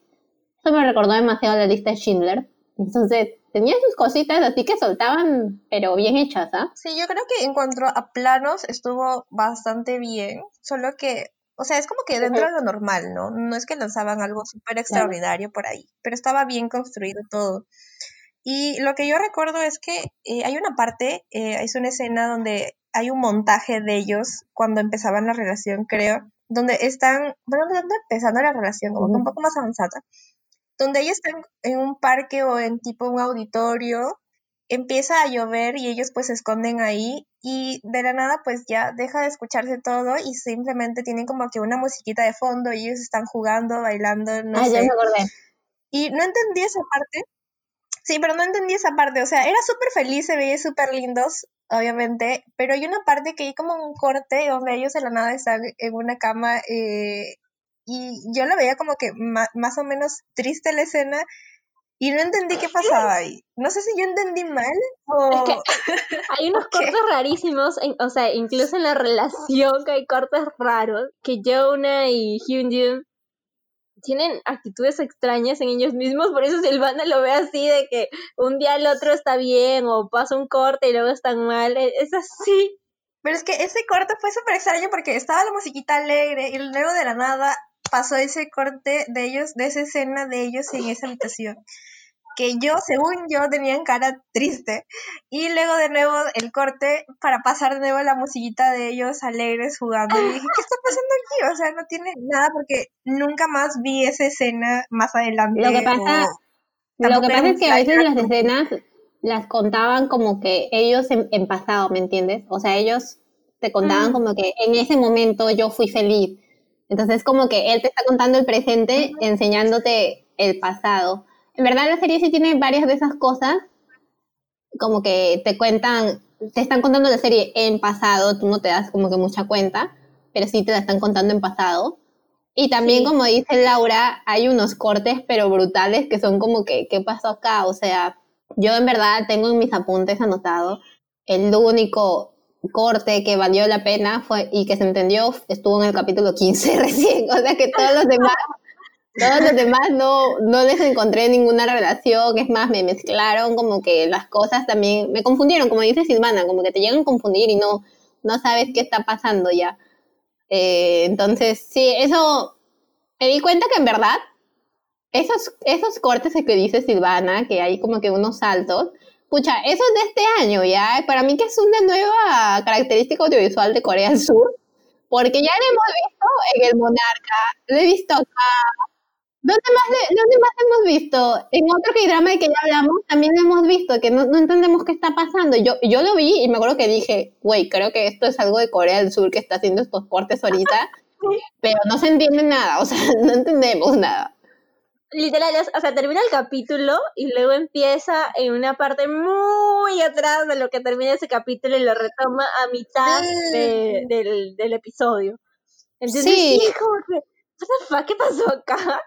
Eso me recordó demasiado la lista de Schindler. Entonces, tenía sus cositas así que soltaban, pero bien hechas, ¿ah? Sí, yo creo que en cuanto a planos estuvo bastante bien, solo que, o sea, es como que dentro de lo normal, ¿no? No es que lanzaban algo súper extraordinario por ahí, pero estaba bien construido todo. Y lo que yo recuerdo es que eh, hay una parte, eh, es una escena donde hay un montaje de ellos cuando empezaban la relación, creo, donde están, bueno, donde empezando la relación, como un poco más avanzada donde ellos están en un parque o en tipo un auditorio, empieza a llover y ellos pues se esconden ahí y de la nada pues ya deja de escucharse todo y simplemente tienen como que una musiquita de fondo y ellos están jugando, bailando, no ah, sé. Ya me acordé. Y no entendí esa parte. Sí, pero no entendí esa parte. O sea, era súper feliz, se veía súper lindos, obviamente, pero hay una parte que hay como un corte donde ellos de la nada están en una cama eh, y yo la veía como que más o menos triste la escena y no entendí qué pasaba ahí. No sé si yo entendí mal o... Es que *laughs* hay unos cortes rarísimos, o sea, incluso en la relación que hay cortes raros, que Jonah y Hyunjin tienen actitudes extrañas en ellos mismos, por eso *laughs* Silvana lo ve así, de que un día el otro está bien o pasa un corte y luego están mal, e, es así. Pero es que ese corte fue súper extraño porque estaba la musiquita alegre y luego de la nada pasó ese corte de ellos, de esa escena de ellos en esa habitación. Que yo, según yo, tenían cara triste. Y luego de nuevo el corte para pasar de nuevo la musiquita de ellos alegres jugando. Y dije, ¿qué está pasando aquí? O sea, no tiene nada porque nunca más vi esa escena más adelante. Lo que pasa, lo que pasa es que a veces las escenas las contaban como que ellos en, pasado, ¿me entiendes? O sea, ellos te contaban mm. como que en ese momento yo fui feliz entonces, como que él te está contando el presente, enseñándote el pasado. En verdad, la serie sí tiene varias de esas cosas, como que te cuentan, te están contando la serie en pasado, tú no te das como que mucha cuenta, pero sí te la están contando en pasado. Y también, como dice Laura, hay unos cortes, pero brutales, que son como que, ¿qué pasó acá? O sea, yo en verdad tengo en mis apuntes anotado el único corte que valió la pena fue y que se entendió estuvo en el capítulo 15 *laughs* recién, o sea que todos los *laughs* demás todos los demás no, no les encontré ninguna relación, es más, me mezclaron como que las cosas también, me confundieron, como dice Silvana, como que te llegan a confundir y no, no sabes qué está pasando ya. Eh, entonces, sí, eso me di cuenta que en verdad esos, esos cortes que dice Silvana, que hay como que unos saltos, pucha, eso es de este año ya, para mí que es una nueva característica audiovisual de Corea del Sur, porque ya lo hemos visto en El Monarca, lo he visto acá. ¿Dónde más, ¿Dónde más hemos visto? En otro que drama de que ya hablamos, también hemos visto, que no, no, entendemos qué está pasando. Yo, yo lo vi y me acuerdo que dije, güey, creo que esto es algo de Corea del Sur que está haciendo estos cortes ahorita, *laughs* pero no se entiende nada, o sea, *laughs* no entendemos nada literal, o sea, termina el capítulo y luego empieza en una parte muy atrás de lo que termina ese capítulo y lo retoma a mitad del, del, episodio. Entonces, sí. que, ¿qué pasó acá?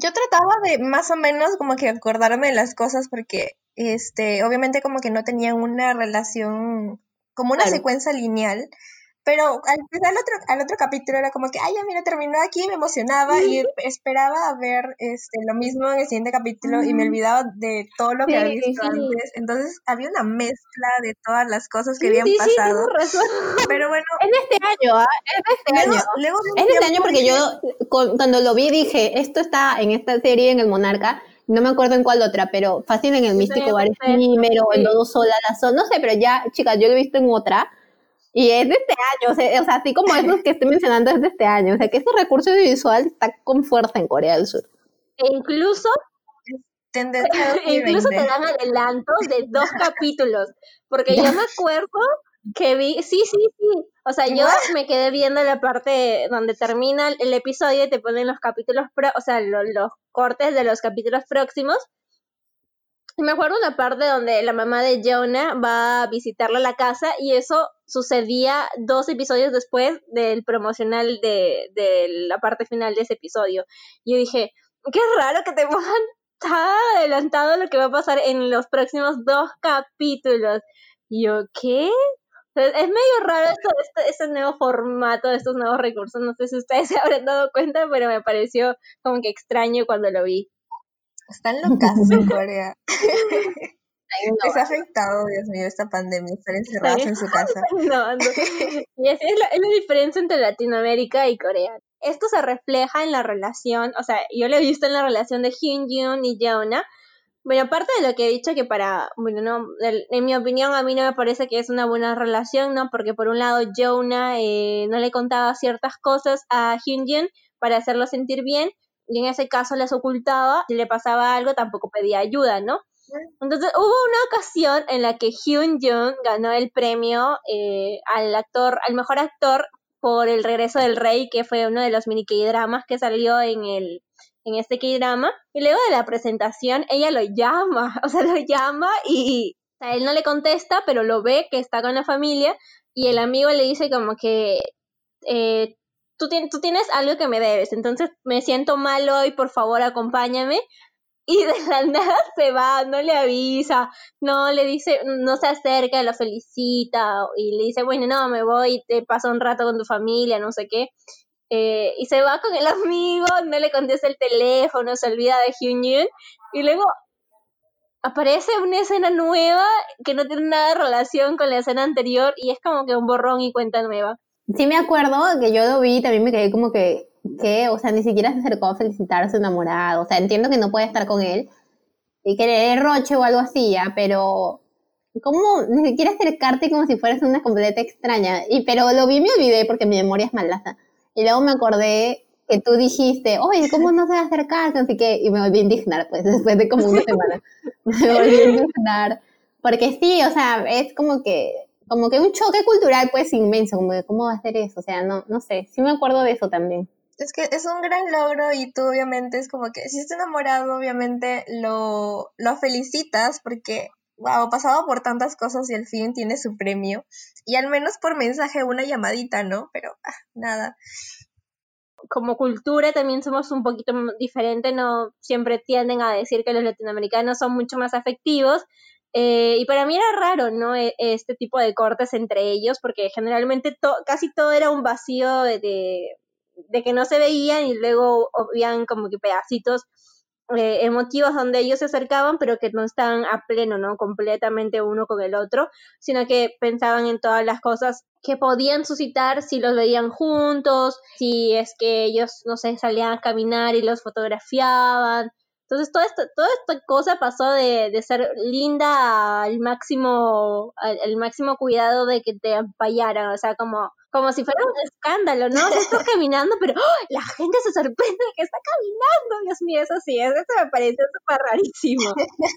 Yo trataba de más o menos como que acordarme de las cosas porque, este, obviamente como que no tenían una relación, como una secuencia lineal. Pero al final otro, al otro capítulo era como que, ay, ya mira, terminó aquí, me emocionaba y *laughs* esperaba ver este, lo mismo en el siguiente capítulo y me olvidaba de todo lo que había visto antes. Entonces había una mezcla de todas las cosas que habían pasado. Pero bueno. Es de este año, ¿ah? Es de este año. es de este año porque yo cuando lo vi dije, esto está en esta serie, en El Monarca, no me acuerdo en cuál otra, pero fácil en el místico bar efímero, en Todo Sola, la Sol, no sé, pero ya, chicas, yo lo he visto en otra y es de este año, o sea, o sea, así como esos que estoy mencionando es de este año, o sea, que ese recurso audiovisual está con fuerza en Corea del Sur. E incluso, e incluso te dan adelantos de dos capítulos, porque yo me acuerdo que vi, sí, sí, sí, o sea, yo me quedé viendo la parte donde termina el episodio y te ponen los capítulos, pro, o sea, los, los cortes de los capítulos próximos, me acuerdo una parte donde la mamá de Jonah va a visitarla a la casa y eso sucedía dos episodios después del promocional de, la parte final de ese episodio. Yo dije, qué raro que te *laughs* pongan tan adelantado lo que va a pasar en los próximos dos capítulos. Y yo, ¿qué? Es medio raro esto, este, este, nuevo formato, estos nuevos recursos. No sé si ustedes *laughs* se habrán dado cuenta, pero me pareció como que extraño cuando lo vi. Están locas en Corea. *laughs* *laughs* Les ha afectado, Dios mío, esta pandemia, estar encerrados en su casa. *laughs* No, no. Y esa es la, es la diferencia entre Latinoamérica y Corea. Esto se refleja en la relación, o sea, yo lo he visto en la relación de Hyun Jun y Jonah. Bueno, aparte de lo que he dicho, que para, bueno, no, en mi opinión, a mí no me parece que es una buena relación, ¿no? Porque por un lado, Jonah eh, no le contaba ciertas cosas a Hyun Jun para hacerlo sentir bien, y en ese caso les ocultaba, si le pasaba algo tampoco pedía ayuda, ¿no? Entonces hubo una ocasión en la que Hyun Jung ganó el premio eh, al actor, al mejor actor por El regreso del rey, que fue uno de los mini K-dramas que salió en el en este K-drama. Y luego de la presentación, ella lo llama, *laughs* o sea, lo llama y él no le contesta, pero lo ve que está con la familia y el amigo le dice como que eh, tú, tienes algo que me debes, entonces me siento mal hoy, por favor acompáñame. Y de *laughs* la nada se va, no le avisa, no le dice, no se acerca, lo felicita y le dice, bueno, no, me voy, te paso un rato con tu familia, no sé qué. Eh, y se va con el amigo, no le contesta el teléfono, se olvida de Hyun y luego aparece una escena nueva que no tiene nada de relación con la escena anterior y es como que un borrón y cuenta nueva. Sí me acuerdo que yo lo vi y también me quedé como que, que, o sea, ni siquiera se acercó a felicitar a su enamorado. O sea, entiendo que no puede estar con él y que le dé roche o algo así, ya, pero ¿cómo ni siquiera acercarte como si fueras una completa extraña? Y, pero lo vi y me olvidé porque mi memoria es malaza. Y luego me acordé que tú dijiste, oye, ¿cómo no se va a acercar? Así que, y me volví a indignar, pues, *laughs* después de como una semana. *laughs* me volví a indignar. Porque sí, o sea, es como que como que un choque cultural pues inmenso, como de cómo va a ser eso, o sea, no, no sé, sí me acuerdo de eso también. Es que es un gran logro y tú obviamente es como que si estás enamorado obviamente lo, lo felicitas porque, wow, pasado por tantas cosas y al fin tiene su premio y al menos por mensaje una llamadita, ¿no? Pero ah, nada. Como cultura también somos un poquito diferente, no siempre tienden a decir que los latinoamericanos son mucho más afectivos, eh, y para mí era raro, ¿no? E, este tipo de cortes entre ellos, porque generalmente casi todo era un vacío de, que no se veían y luego habían como que pedacitos eh, emotivos donde ellos se acercaban, pero que no estaban a pleno, ¿no? Completamente uno con el otro, sino que pensaban en todas las cosas que podían suscitar si los veían juntos, si es que ellos, no sé, salían a caminar y los fotografiaban. Entonces, toda esta, toda esta cosa pasó de, de ser linda al máximo, al, máximo cuidado de que te ampallaran, o sea, como, como si fuera un escándalo, ¿no? estás *laughs* caminando, pero ¡oh! la gente se sorprende de que está caminando, Dios mío, eso sí, eso me pareció súper rarísimo.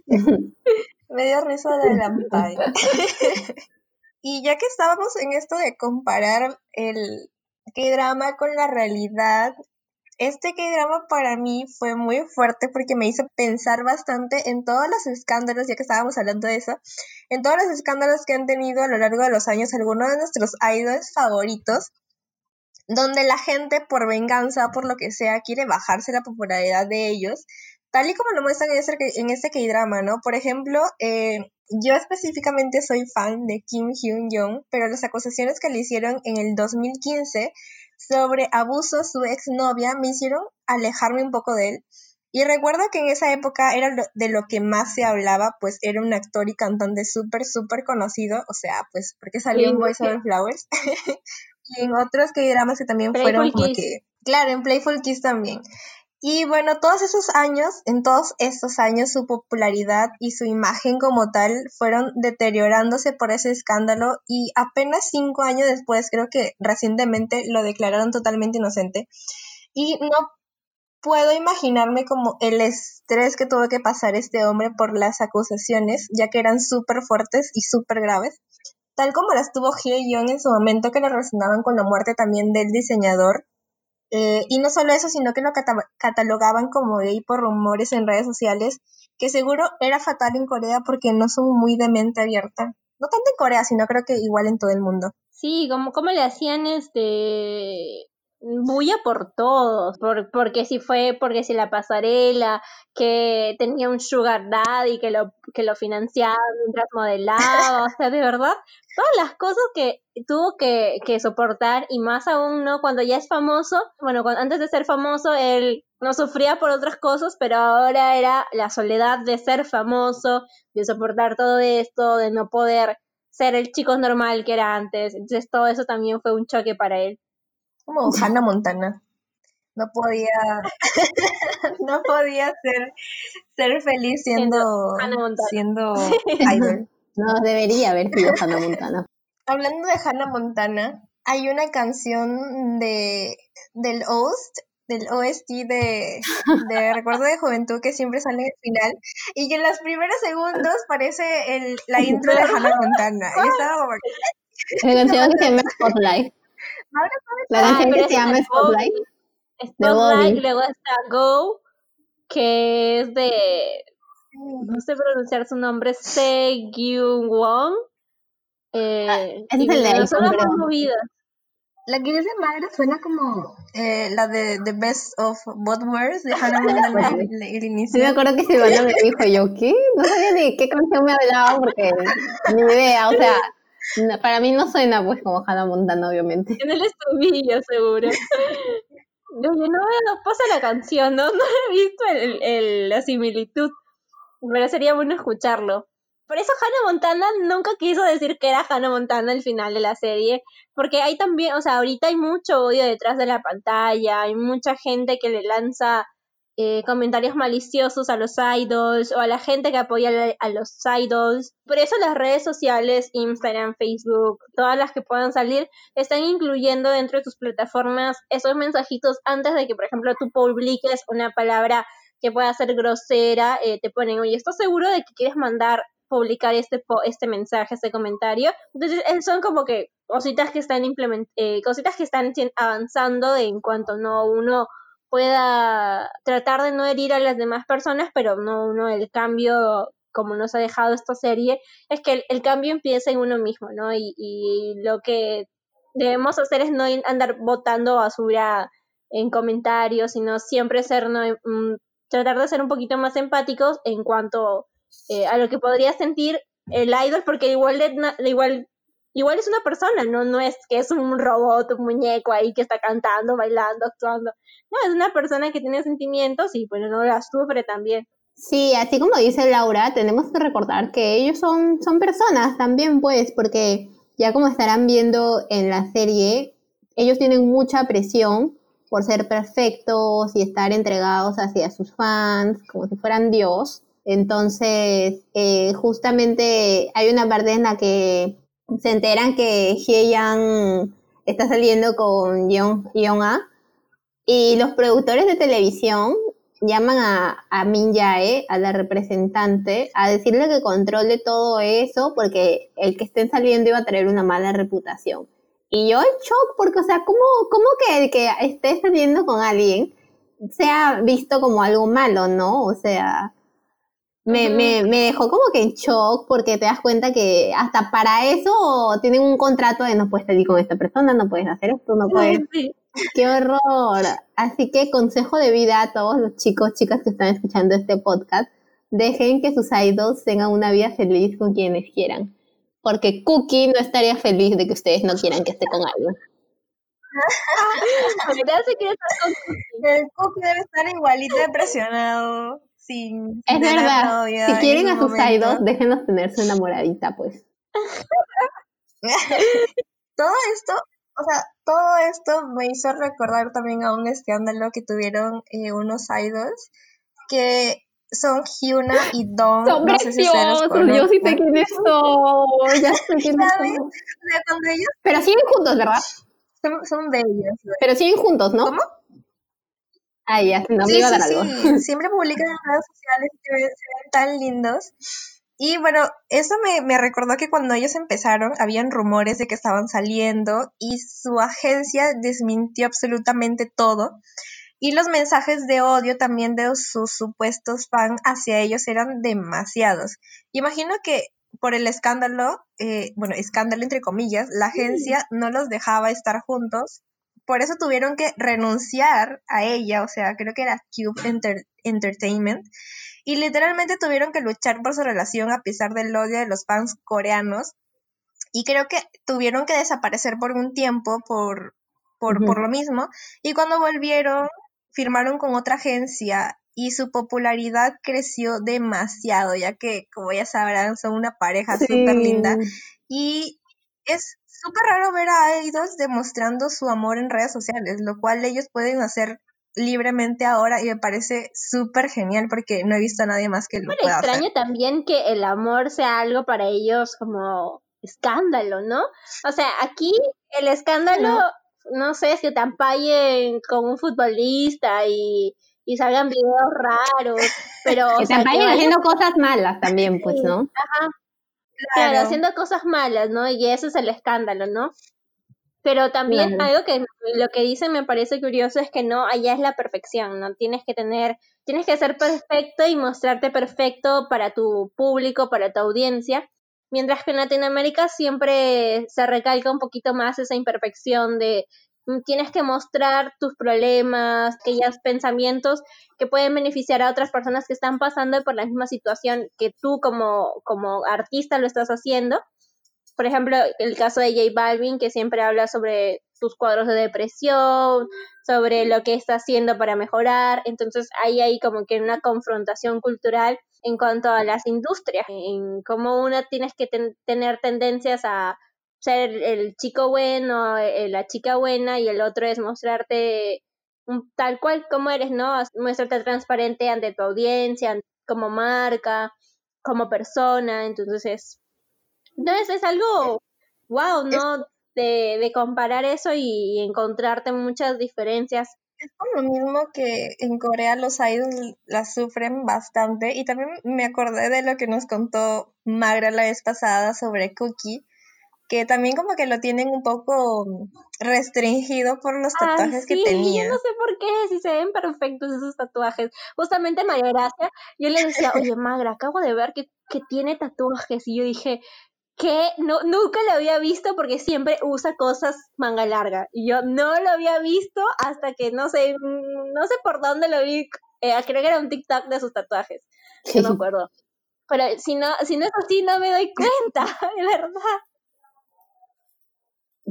*laughs* me dio risa de la *laughs* y ya que estábamos en esto de comparar el K-drama con la realidad, este K-drama para mí fue muy fuerte porque me hizo pensar bastante en todos los escándalos, ya que estábamos hablando de eso, en todos los escándalos que han tenido a lo largo de los años algunos de nuestros idols favoritos, donde la gente por venganza, por lo que sea, quiere bajarse la popularidad de ellos, tal y como lo muestran en este, K-drama, ¿no? Por ejemplo, eh, yo específicamente soy fan de Kim Hyun-jong, pero las acusaciones que le hicieron en el 2015 sobre abuso su exnovia me hicieron alejarme un poco de él. Y recuerdo que en esa época era de lo que más se hablaba, pues era un actor y cantante súper, súper conocido, o sea, pues porque salió en Boys Over Flowers *laughs* y en otros que dramas que también fueron como que, claro, en Playful Kiss también. Y bueno, todos esos años, en todos estos años, su popularidad y su imagen como tal fueron deteriorándose por ese escándalo y apenas cinco años después, creo que recientemente lo declararon totalmente inocente. Y no puedo imaginarme como el estrés que tuvo que pasar este hombre por las acusaciones, ya que eran súper fuertes y súper graves, tal como las tuvo Hye Young en su momento que le relacionaban con la muerte también del diseñador eh, y no solo eso, sino que lo catalogaban como gay por rumores en redes sociales, que seguro era fatal en Corea porque no son muy de mente abierta. No tanto en Corea, sino creo que igual en todo el mundo. Sí, como, como le hacían este bulla por todos, por, porque si fue, porque si la pasarela, que tenía un sugar daddy que lo, que lo financiaba mientras modelaba, o sea, de verdad, todas las cosas que tuvo que, que soportar y más aún, ¿no? Cuando ya es famoso, bueno, antes de ser famoso, él no sufría por otras cosas, pero ahora era la soledad de ser famoso, de soportar todo esto, de no poder ser el chico normal que era antes, entonces todo eso también fue un choque para él como Hannah Montana. No podía, *laughs* no podía ser, ser feliz siendo, siendo *laughs* idol. No debería haber sido Hannah Montana. Hablando de Hannah Montana, hay una canción de del OST, del OST de, de Recuerdo de Juventud que siempre sale al final y que en los primeros segundos parece el, la *laughs* intro de Hannah Montana. Y estaba La canción se llama Spotlight. La canción que se llama Spotlight. Spotlight, luego está Go, que es de. No sé pronunciar su nombre, Se Gyun Won. Eh, ah, es el de son las movidas. La que dice madre suena como eh, la de The Best of Both Worlds de Hannah Montana *laughs* el, inicio. Sí, me acuerdo que Silvana me dijo yo, ¿qué? No sabía de qué canción me hablaba porque ni idea, o sea, para mí no suena pues como Hannah Montana, obviamente. En el estudio, seguro. *laughs* no, nos pasa la canción, ¿no? *laughs* No he visto el, la similitud, pero sería bueno escucharlo. Por eso Hannah Montana nunca quiso decir que era Hannah Montana al final de la serie, porque hay también, o sea, ahorita hay mucho odio detrás de la pantalla, hay mucha gente que le lanza eh, comentarios maliciosos a los idols o a la gente que apoya a los idols. Por eso las redes sociales, Instagram, Facebook, todas las que puedan salir, están incluyendo dentro de sus plataformas esos mensajitos antes de que, por ejemplo, tú publiques una palabra que pueda ser grosera, eh, te ponen, oye, ¿estás seguro de que quieres mandar publicar este este mensaje, este comentario. Entonces, eh, son como que cositas que están implement cositas que están avanzando en cuanto no uno pueda tratar de no herir a las demás personas, pero no uno el cambio como nos ha dejado esta serie, es que el, cambio empieza en uno mismo, ¿no? Y, y, lo que debemos hacer es no andar botando basura en comentarios, sino siempre ser, ¿no? Mm, tratar de ser un poquito más empáticos en cuanto eh, a lo que podría sentir el idol, porque igual, igual igual es una persona, no, no es que es un robot, un muñeco ahí que está cantando, bailando, actuando. No, es una persona que tiene sentimientos y bueno, no la sufre también. Sí, así como dice Laura, tenemos que recordar que ellos son, son personas también, pues, porque ya como estarán viendo en la serie, ellos tienen mucha presión por ser perfectos y estar entregados hacia sus fans, como si fueran Dios. Entonces, eh, justamente hay una parte en la que se enteran que Yang está saliendo con Yeon, A y los productores de televisión llaman a, a Min Jae, a la representante, a decirle que controle todo eso porque el que estén saliendo iba a tener una mala reputación. Y yo en shock porque, o sea, ¿cómo, cómo que el que esté saliendo con alguien sea visto como algo malo, no? O sea, me, me, me, dejó como que en shock porque te das cuenta que hasta para eso tienen un contrato de no puedes salir con esta persona, no puedes hacer esto, no puedes... *laughs* ¡Qué horror! Así que consejo de vida a todos los chicos, chicas que están escuchando este podcast, dejen que sus idols tengan una vida feliz con quienes quieran. Porque Cookie no estaría feliz de que ustedes no quieran que esté con alguien. *laughs* *laughs* El Cookie debe estar igualito depresionado es verdad. Si quieren a sus idols, déjenlos tener su enamoradita, pues. *laughs* todo esto, o sea, todo esto me hizo recordar también a un escándalo que tuvieron eh, unos idols que son Hyuna y Don. Son no preciosos, yo sí sé quiénes son. Ya sé quiénes son. Pero siguen juntos, ¿verdad? Son, son bellos. Pero siguen juntos, ¿no? ¿Cómo? Ay, ya, no me iba a dar algo. Sí. *laughs* Siempre publican en redes sociales y se ven, tan lindos. Y bueno, eso me, me, recordó que cuando ellos empezaron, habían rumores de que estaban saliendo y su agencia desmintió absolutamente todo. Y los mensajes de odio también de sus supuestos fans hacia ellos eran demasiados. Imagino que por el escándalo, eh, bueno, escándalo entre comillas, la agencia no los dejaba estar juntos por eso tuvieron que renunciar a ella, o sea, creo que era Cube Entertainment, y literalmente tuvieron que luchar por su relación a pesar del odio de los fans coreanos, y creo que tuvieron que desaparecer por un tiempo por, por, por lo mismo, y cuando volvieron, firmaron con otra agencia y su popularidad creció demasiado, ya que, como ya sabrán, son una pareja súper linda. Y es súper raro ver a idols demostrando su amor en redes sociales, lo cual ellos pueden hacer libremente ahora y me parece súper genial porque no he visto a nadie más que lo Me extraño también que el amor sea algo para ellos como escándalo, ¿no? O sea, aquí el escándalo, no, sé, si te ampallen con un futbolista y, y salgan videos raros, pero... *laughs* que te haciendo cosas malas también, pues, ¿no? Ajá, Claro. haciendo cosas malas, ¿no? Y eso es el escándalo, ¿no? Pero también algo que lo que dicen me parece curioso es que no, allá es la perfección, ¿no? Tienes que tener, tienes que ser perfecto y mostrarte perfecto para tu público, para tu audiencia, mientras que en Latinoamérica siempre se recalca un poquito más esa imperfección de tienes que mostrar tus problemas, aquellos pensamientos que pueden beneficiar a otras personas que están pasando por la misma situación que tú como, como artista lo estás haciendo. Por ejemplo, el caso de J Balvin, que siempre habla sobre sus cuadros de depresión, sobre lo que está haciendo para mejorar. Entonces, ahí hay como que una confrontación cultural en cuanto a las industrias, en cómo una tienes que tener tendencias a ser el chico bueno, eh, la chica buena y el otro es mostrarte tal cual como eres, ¿no? Muéstrate transparente ante tu audiencia, como marca, como persona, entonces es, entonces es algo wow, ¿no? De, de comparar eso y, encontrarte muchas diferencias. Es como lo mismo que en Corea los idols las sufren bastante y también me acordé de lo que nos contó Magra la vez pasada sobre Cookie, que también como que lo tienen un poco restringido por los tatuajes que tenía. no sé por qué, si se ven perfectos esos tatuajes. Justamente María Gracia, yo le decía, *laughs* oye Magra, acabo de ver que, que tiene tatuajes. Y yo dije, que no, nunca lo había visto porque siempre usa cosas manga larga. Y yo no lo había visto hasta que no sé, no sé por dónde lo vi. Eh, creo que era un TikTok de sus tatuajes. No me acuerdo. Pero si no, si no es así, no me doy cuenta, *laughs* de verdad.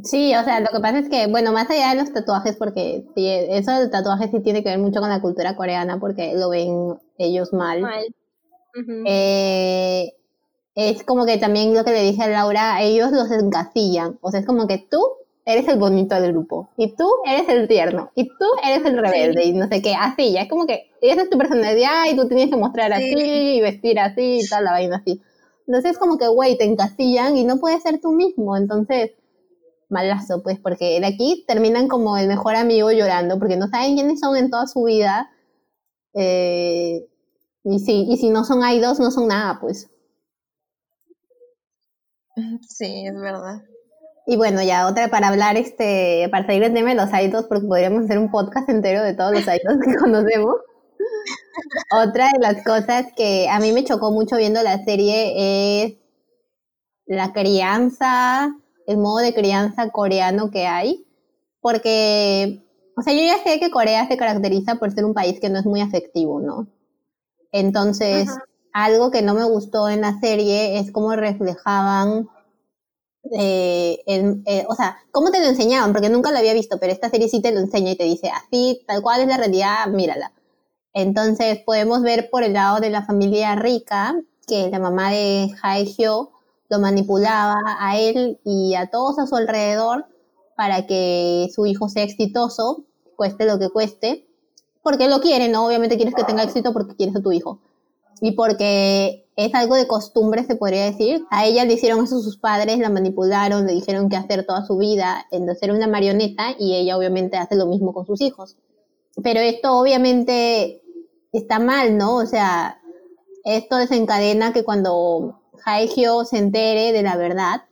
Sí, o sea, lo que pasa es que, bueno, más allá de los tatuajes, porque sí, eso del tatuaje sí tiene que ver mucho con la cultura coreana, porque lo ven ellos mal. eh, es como que también lo que le dije a Laura, ellos los encasillan. O sea, es como que tú eres el bonito del grupo, y tú eres el tierno, y tú eres el rebelde, y no sé qué, así, ya es como que esa es tu personalidad y tú tienes que mostrar así y vestir así y tal, la vaina así. Entonces es como que, güey, te encasillan y no puedes ser tú mismo, entonces malazo, pues, porque de aquí terminan como el mejor amigo llorando, porque no saben quiénes son en toda su vida. Eh, y, si, y si no son idols, no son nada, pues. *laughs* Sí, es verdad. Y bueno, ya otra para hablar, este, para salir del tema de los idols, porque podríamos hacer un podcast entero de todos los *laughs* idols que conocemos. otra de las cosas que a mí me chocó mucho viendo la serie es la crianza el modo de crianza coreano que hay, porque, o sea, yo ya sé que Corea se caracteriza por ser un país que no es muy afectivo, ¿no? Entonces, algo que no me gustó en la serie es cómo reflejaban, eh, eh, o sea, cómo te lo enseñaban, porque nunca lo había visto, pero esta serie sí te lo enseña y te dice, así, tal cual es la realidad, mírala. Entonces, podemos ver por el lado de la familia rica, que la mamá de Hae Hyo lo manipulaba a él y a todos a su alrededor para que su hijo sea exitoso, cueste lo que cueste, porque lo quiere, ¿no? Obviamente quieres que tenga éxito porque quieres a tu hijo. Y porque es algo de costumbre, se podría decir. A ella le hicieron eso sus padres, la manipularon, le dijeron qué hacer toda su vida, en ser una marioneta, y ella obviamente hace lo mismo con sus hijos. Pero esto obviamente está mal, ¿no? O sea, esto desencadena que cuando Haegyo se entere de la verdad,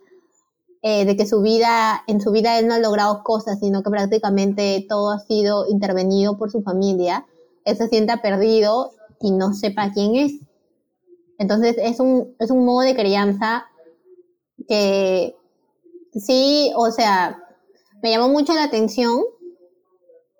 eh, de que su vida, en su vida él no ha logrado cosas, sino que prácticamente todo ha sido intervenido por su familia, él se sienta perdido y no sepa quién es. Entonces es un, es un modo de crianza que sí, o sea, me llamó mucho la atención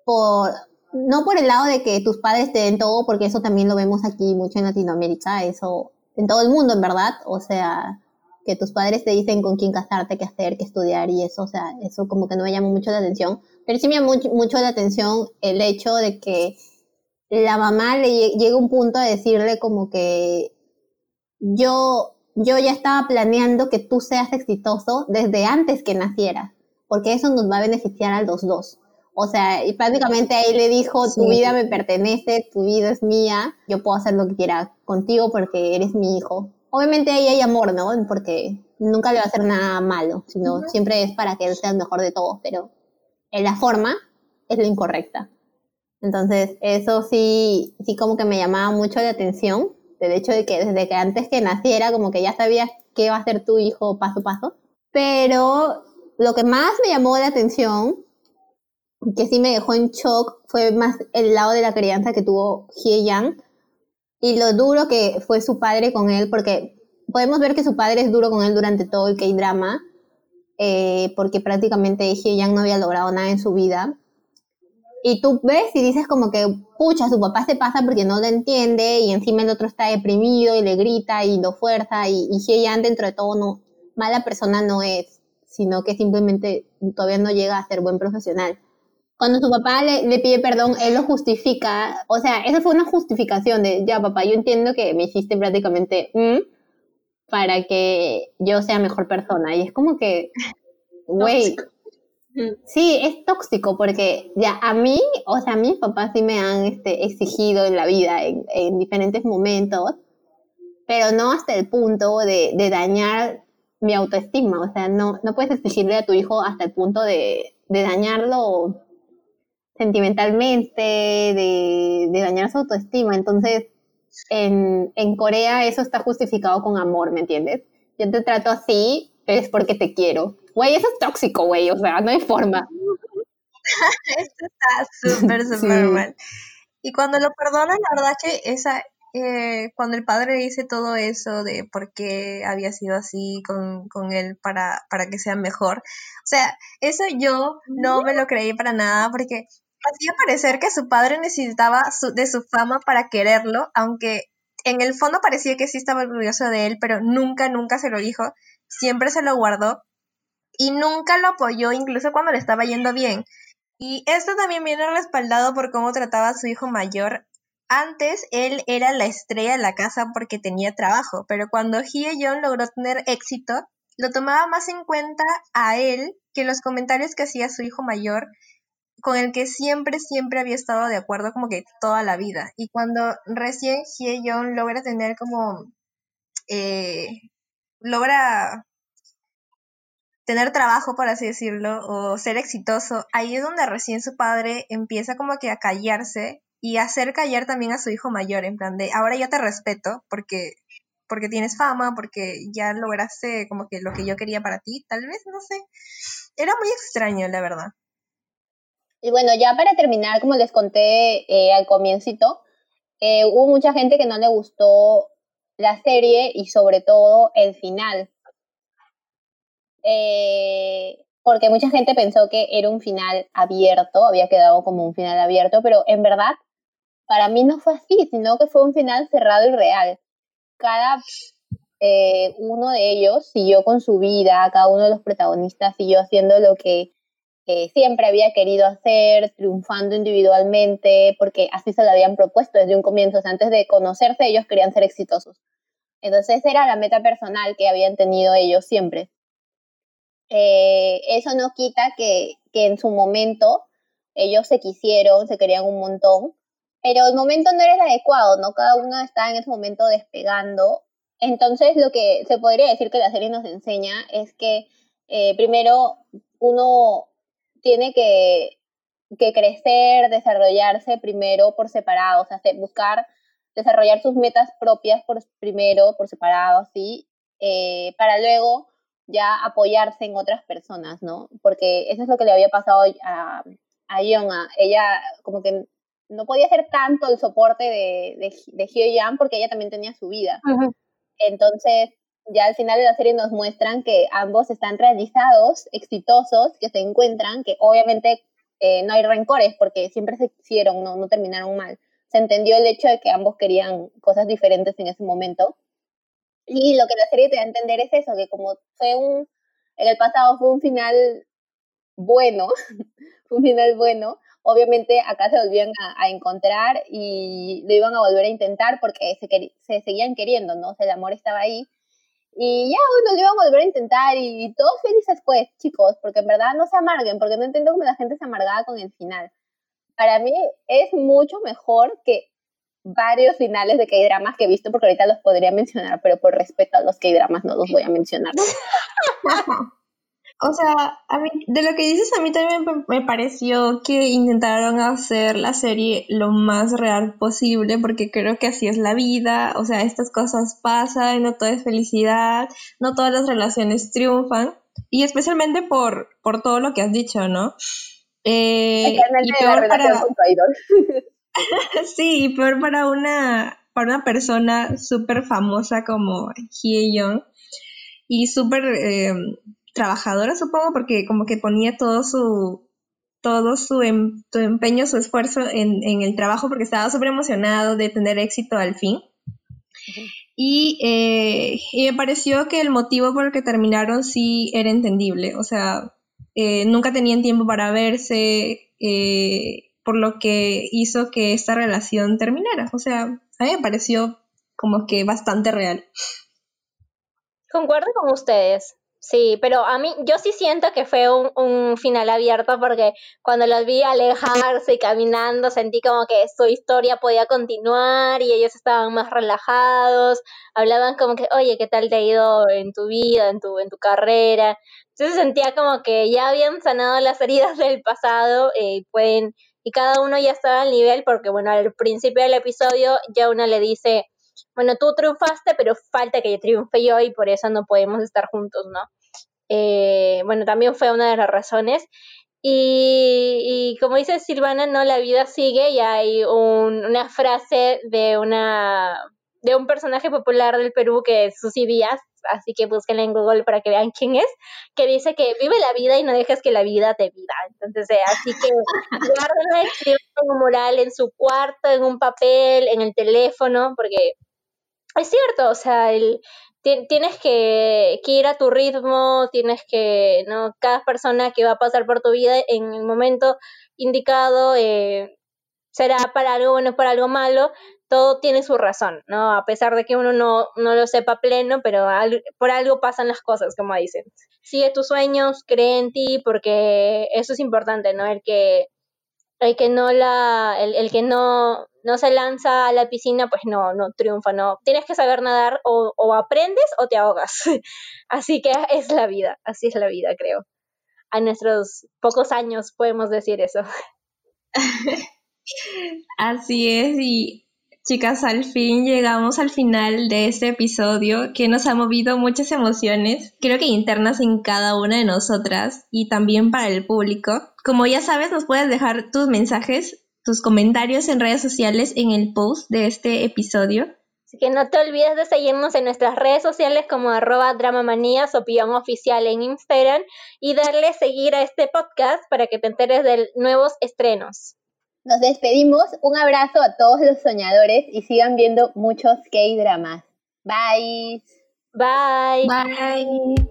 por, no por el lado de que tus padres te den todo, porque eso también lo vemos aquí mucho en Latinoamérica, eso en todo el mundo, en verdad. O sea, que tus padres te dicen con quién casarte, qué hacer, qué estudiar y eso, o sea, eso como que no me llama mucho la atención. Pero sí me llama mucho, la atención el hecho de que la mamá le llega un punto a decirle como que yo, yo ya estaba planeando que tú seas exitoso desde antes que nacieras, porque eso nos va a beneficiar a los dos. O sea, y prácticamente ahí le dijo, tu vida me pertenece, tu vida es mía, yo puedo hacer lo que quiera contigo porque eres mi hijo. Obviamente ahí hay amor, ¿no? Porque nunca le va a hacer nada malo, sino siempre es para que él sea el mejor de todos, pero en la forma es la incorrecta. Entonces, eso sí, sí como que me llamaba mucho la atención, del hecho de que desde que antes que naciera, como que ya sabías qué va a ser tu hijo paso a paso. Pero lo que más me llamó la atención que sí me dejó en shock fue más el lado de la crianza que tuvo Hye Yang y lo duro que fue su padre con él, porque podemos ver que su padre es duro con él durante todo el K-drama, eh, porque prácticamente Hye Yang no había logrado nada en su vida. Y tú ves y dices como que, pucha, su papá se pasa porque no lo entiende y encima el otro está deprimido y le grita y lo fuerza y, y Hye Yang dentro de todo no, mala persona no es, sino que simplemente todavía no llega a ser buen profesional cuando su papá le, pide perdón, él lo justifica. O sea, esa fue una justificación de, ya papá, yo entiendo que me hiciste prácticamente mm, para que yo sea mejor persona. Y es como que, *laughs* güey, sí, es tóxico porque ya a mí, o sea, a mis papás sí me han este, exigido en la vida en, diferentes momentos, pero no hasta el punto de, de dañar mi autoestima. O sea, no, no puedes exigirle a tu hijo hasta el punto de, de dañarlo sentimentalmente, de, dañar su autoestima. Entonces, en, en, Corea eso está justificado con amor, ¿me entiendes? Yo te trato así, pero es porque te quiero. Güey, eso es tóxico, güey, o sea, no hay forma. *laughs* Esto está súper, *laughs* súper mal. Y cuando lo perdonan, la verdad que esa, eh, cuando el padre dice todo eso de por qué había sido así con, con él para, para que sea mejor, o sea, eso yo no me lo creí para nada porque hacía parecer que su padre necesitaba de su fama para quererlo, aunque en el fondo parecía que sí estaba orgulloso de él, pero nunca, nunca se lo dijo, siempre se lo guardó. y nunca lo apoyó, incluso cuando le estaba yendo bien. Y esto también viene respaldado por cómo trataba a su hijo mayor. Antes él era la estrella de la casa porque tenía trabajo, pero cuando Hye-yeon logró tener éxito, lo tomaba más en cuenta a él que los comentarios que hacía su hijo mayor, con el que siempre, siempre había estado de acuerdo como que toda la vida. Y cuando recién Hye-yeon logra tener como... Eh, logra tener trabajo, por así decirlo, o ser exitoso, ahí es donde recién su padre empieza como que a callarse y hacer callar también a su hijo mayor, en plan de, ahora ya te respeto porque porque tienes fama, porque ya lograste como que lo que yo quería para ti, tal vez, no sé. Era muy extraño, la verdad. Y bueno, ya para terminar, como les conté eh, al comiencito, eh, hubo mucha gente que no le gustó la serie y sobre todo el final. Eh, porque mucha gente pensó que era un final abierto, había quedado como un final abierto, pero en verdad para mí no fue así, sino que fue un final cerrado y real cada uno de ellos siguió con su vida, cada uno de los protagonistas siguió haciendo lo que siempre había querido hacer, triunfando individualmente, porque así se lo habían propuesto desde un comienzo. antes de conocerse, ellos querían ser exitosos. Entonces, era la meta personal que habían tenido ellos siempre. Eh, eso no quita que, que en su momento ellos se quisieron, se querían un montón, pero el momento no era el adecuado, ¿no? Cada uno está en ese momento despegando. Entonces, lo que se podría decir que la serie nos enseña es que eh, primero uno tiene que, que, crecer, desarrollarse primero por separado, o sea, buscar desarrollar sus metas propias por primero, por separado, ¿sí? Eh, para luego ya apoyarse en otras personas, ¿no? Porque eso es lo que le había pasado a, a Yonga. Ella como que no podía ser tanto el soporte de, de, de Hyo porque ella también tenía su vida. Entonces, ya al final de la serie nos muestran que ambos están realizados, exitosos, que se encuentran, que obviamente eh, no hay rencores porque siempre se hicieron, no, no terminaron mal. Se entendió el hecho de que ambos querían cosas diferentes en ese momento. Y lo que la serie te da a entender es eso, que como fue un, en el pasado fue un final bueno, *laughs* fue un final bueno, obviamente acá se volvían a, encontrar y lo iban a volver a intentar porque se, se seguían queriendo, ¿no? O sea, el amor estaba ahí. Y ya, bueno, lo iban a volver a intentar y, todos felices pues, chicos, porque en verdad no se amarguen, porque no entiendo cómo la gente se amargaba con el final. Para mí es mucho mejor que varios finales de K-dramas que he visto, porque ahorita los podría mencionar, pero por respeto a los K-dramas no los voy a mencionar. *laughs* O sea, a mí, de lo que dices, a mí también me pareció que intentaron hacer la serie lo más real posible, porque creo que así es la vida, o sea, estas cosas pasan, no todo es felicidad, no todas las relaciones triunfan, y especialmente por, por todo lo que has dicho, ¿no? Eh, y peor para... *laughs* sí, y peor para una, para una persona súper famosa como Hye Young, y súper... Eh, trabajadora, supongo, porque como que ponía todo su todo su, em, empeño, su esfuerzo en, el trabajo porque estaba súper emocionado de tener éxito al fin. Eh, y, me pareció que el motivo por el que terminaron sí era entendible. O sea, eh, nunca tenían tiempo para verse, eh, por lo que hizo que esta relación terminara. O sea, a mí me pareció como que bastante real. Concuerdo con ustedes. Sí, pero a mí, yo sí siento que fue un, un, final abierto porque cuando los vi alejarse y caminando sentí como que su historia podía continuar y ellos estaban más relajados, hablaban como que, oye, ¿qué tal te ha ido en tu vida, en tu, en tu carrera? Entonces sentía como que ya habían sanado las *laughs* heridas del pasado y eh, pueden, y cada uno ya estaba al nivel porque, bueno, al principio del episodio ya uno le dice, bueno, tú triunfaste, pero falta que triunfe yo y por eso no podemos estar juntos, ¿no? Eh, bueno, también fue una de las razones. Y, como dice Silvana, no, la vida sigue y hay una frase de una de un personaje popular del Perú que es Susy Díaz, así que búsquenla en Google para que vean quién es, que dice que vive la vida y no dejes que la vida te viva. Entonces, eh, así que guárdala, escriba como moral en su cuarto, en un papel, en el teléfono, porque es cierto, o sea, el, tienes que, ir a tu ritmo, tienes que, ¿no? Cada persona que va a pasar por tu vida en el momento indicado eh, será para algo bueno, para algo malo, todo tiene su razón, ¿no? A pesar de que uno no, no lo sepa pleno, pero por algo pasan las cosas, como dicen. Sigue tus sueños, cree en ti, porque eso es importante, ¿no? El que, el que no la, el, el que no, no se lanza a la piscina, pues no, no triunfa, no. Tienes que saber nadar o, aprendes o te ahogas. *laughs* así que es la vida, así es la vida, creo. A nuestros pocos años podemos decir eso. *laughs* así es, y chicas, al fin llegamos al final de este episodio que nos ha movido muchas emociones, creo que internas en cada una de nosotras y también para el público. Como ya sabes, nos puedes dejar tus mensajes tus comentarios en redes sociales en el post de este episodio. Así que no te olvides de seguirnos en nuestras redes sociales como arroba dramamanías o pion oficial en Instagram y darle seguir a este podcast para que te enteres de nuevos estrenos. Nos despedimos, un abrazo a todos los soñadores y sigan viendo muchos K-dramas. Bye. Bye. Bye.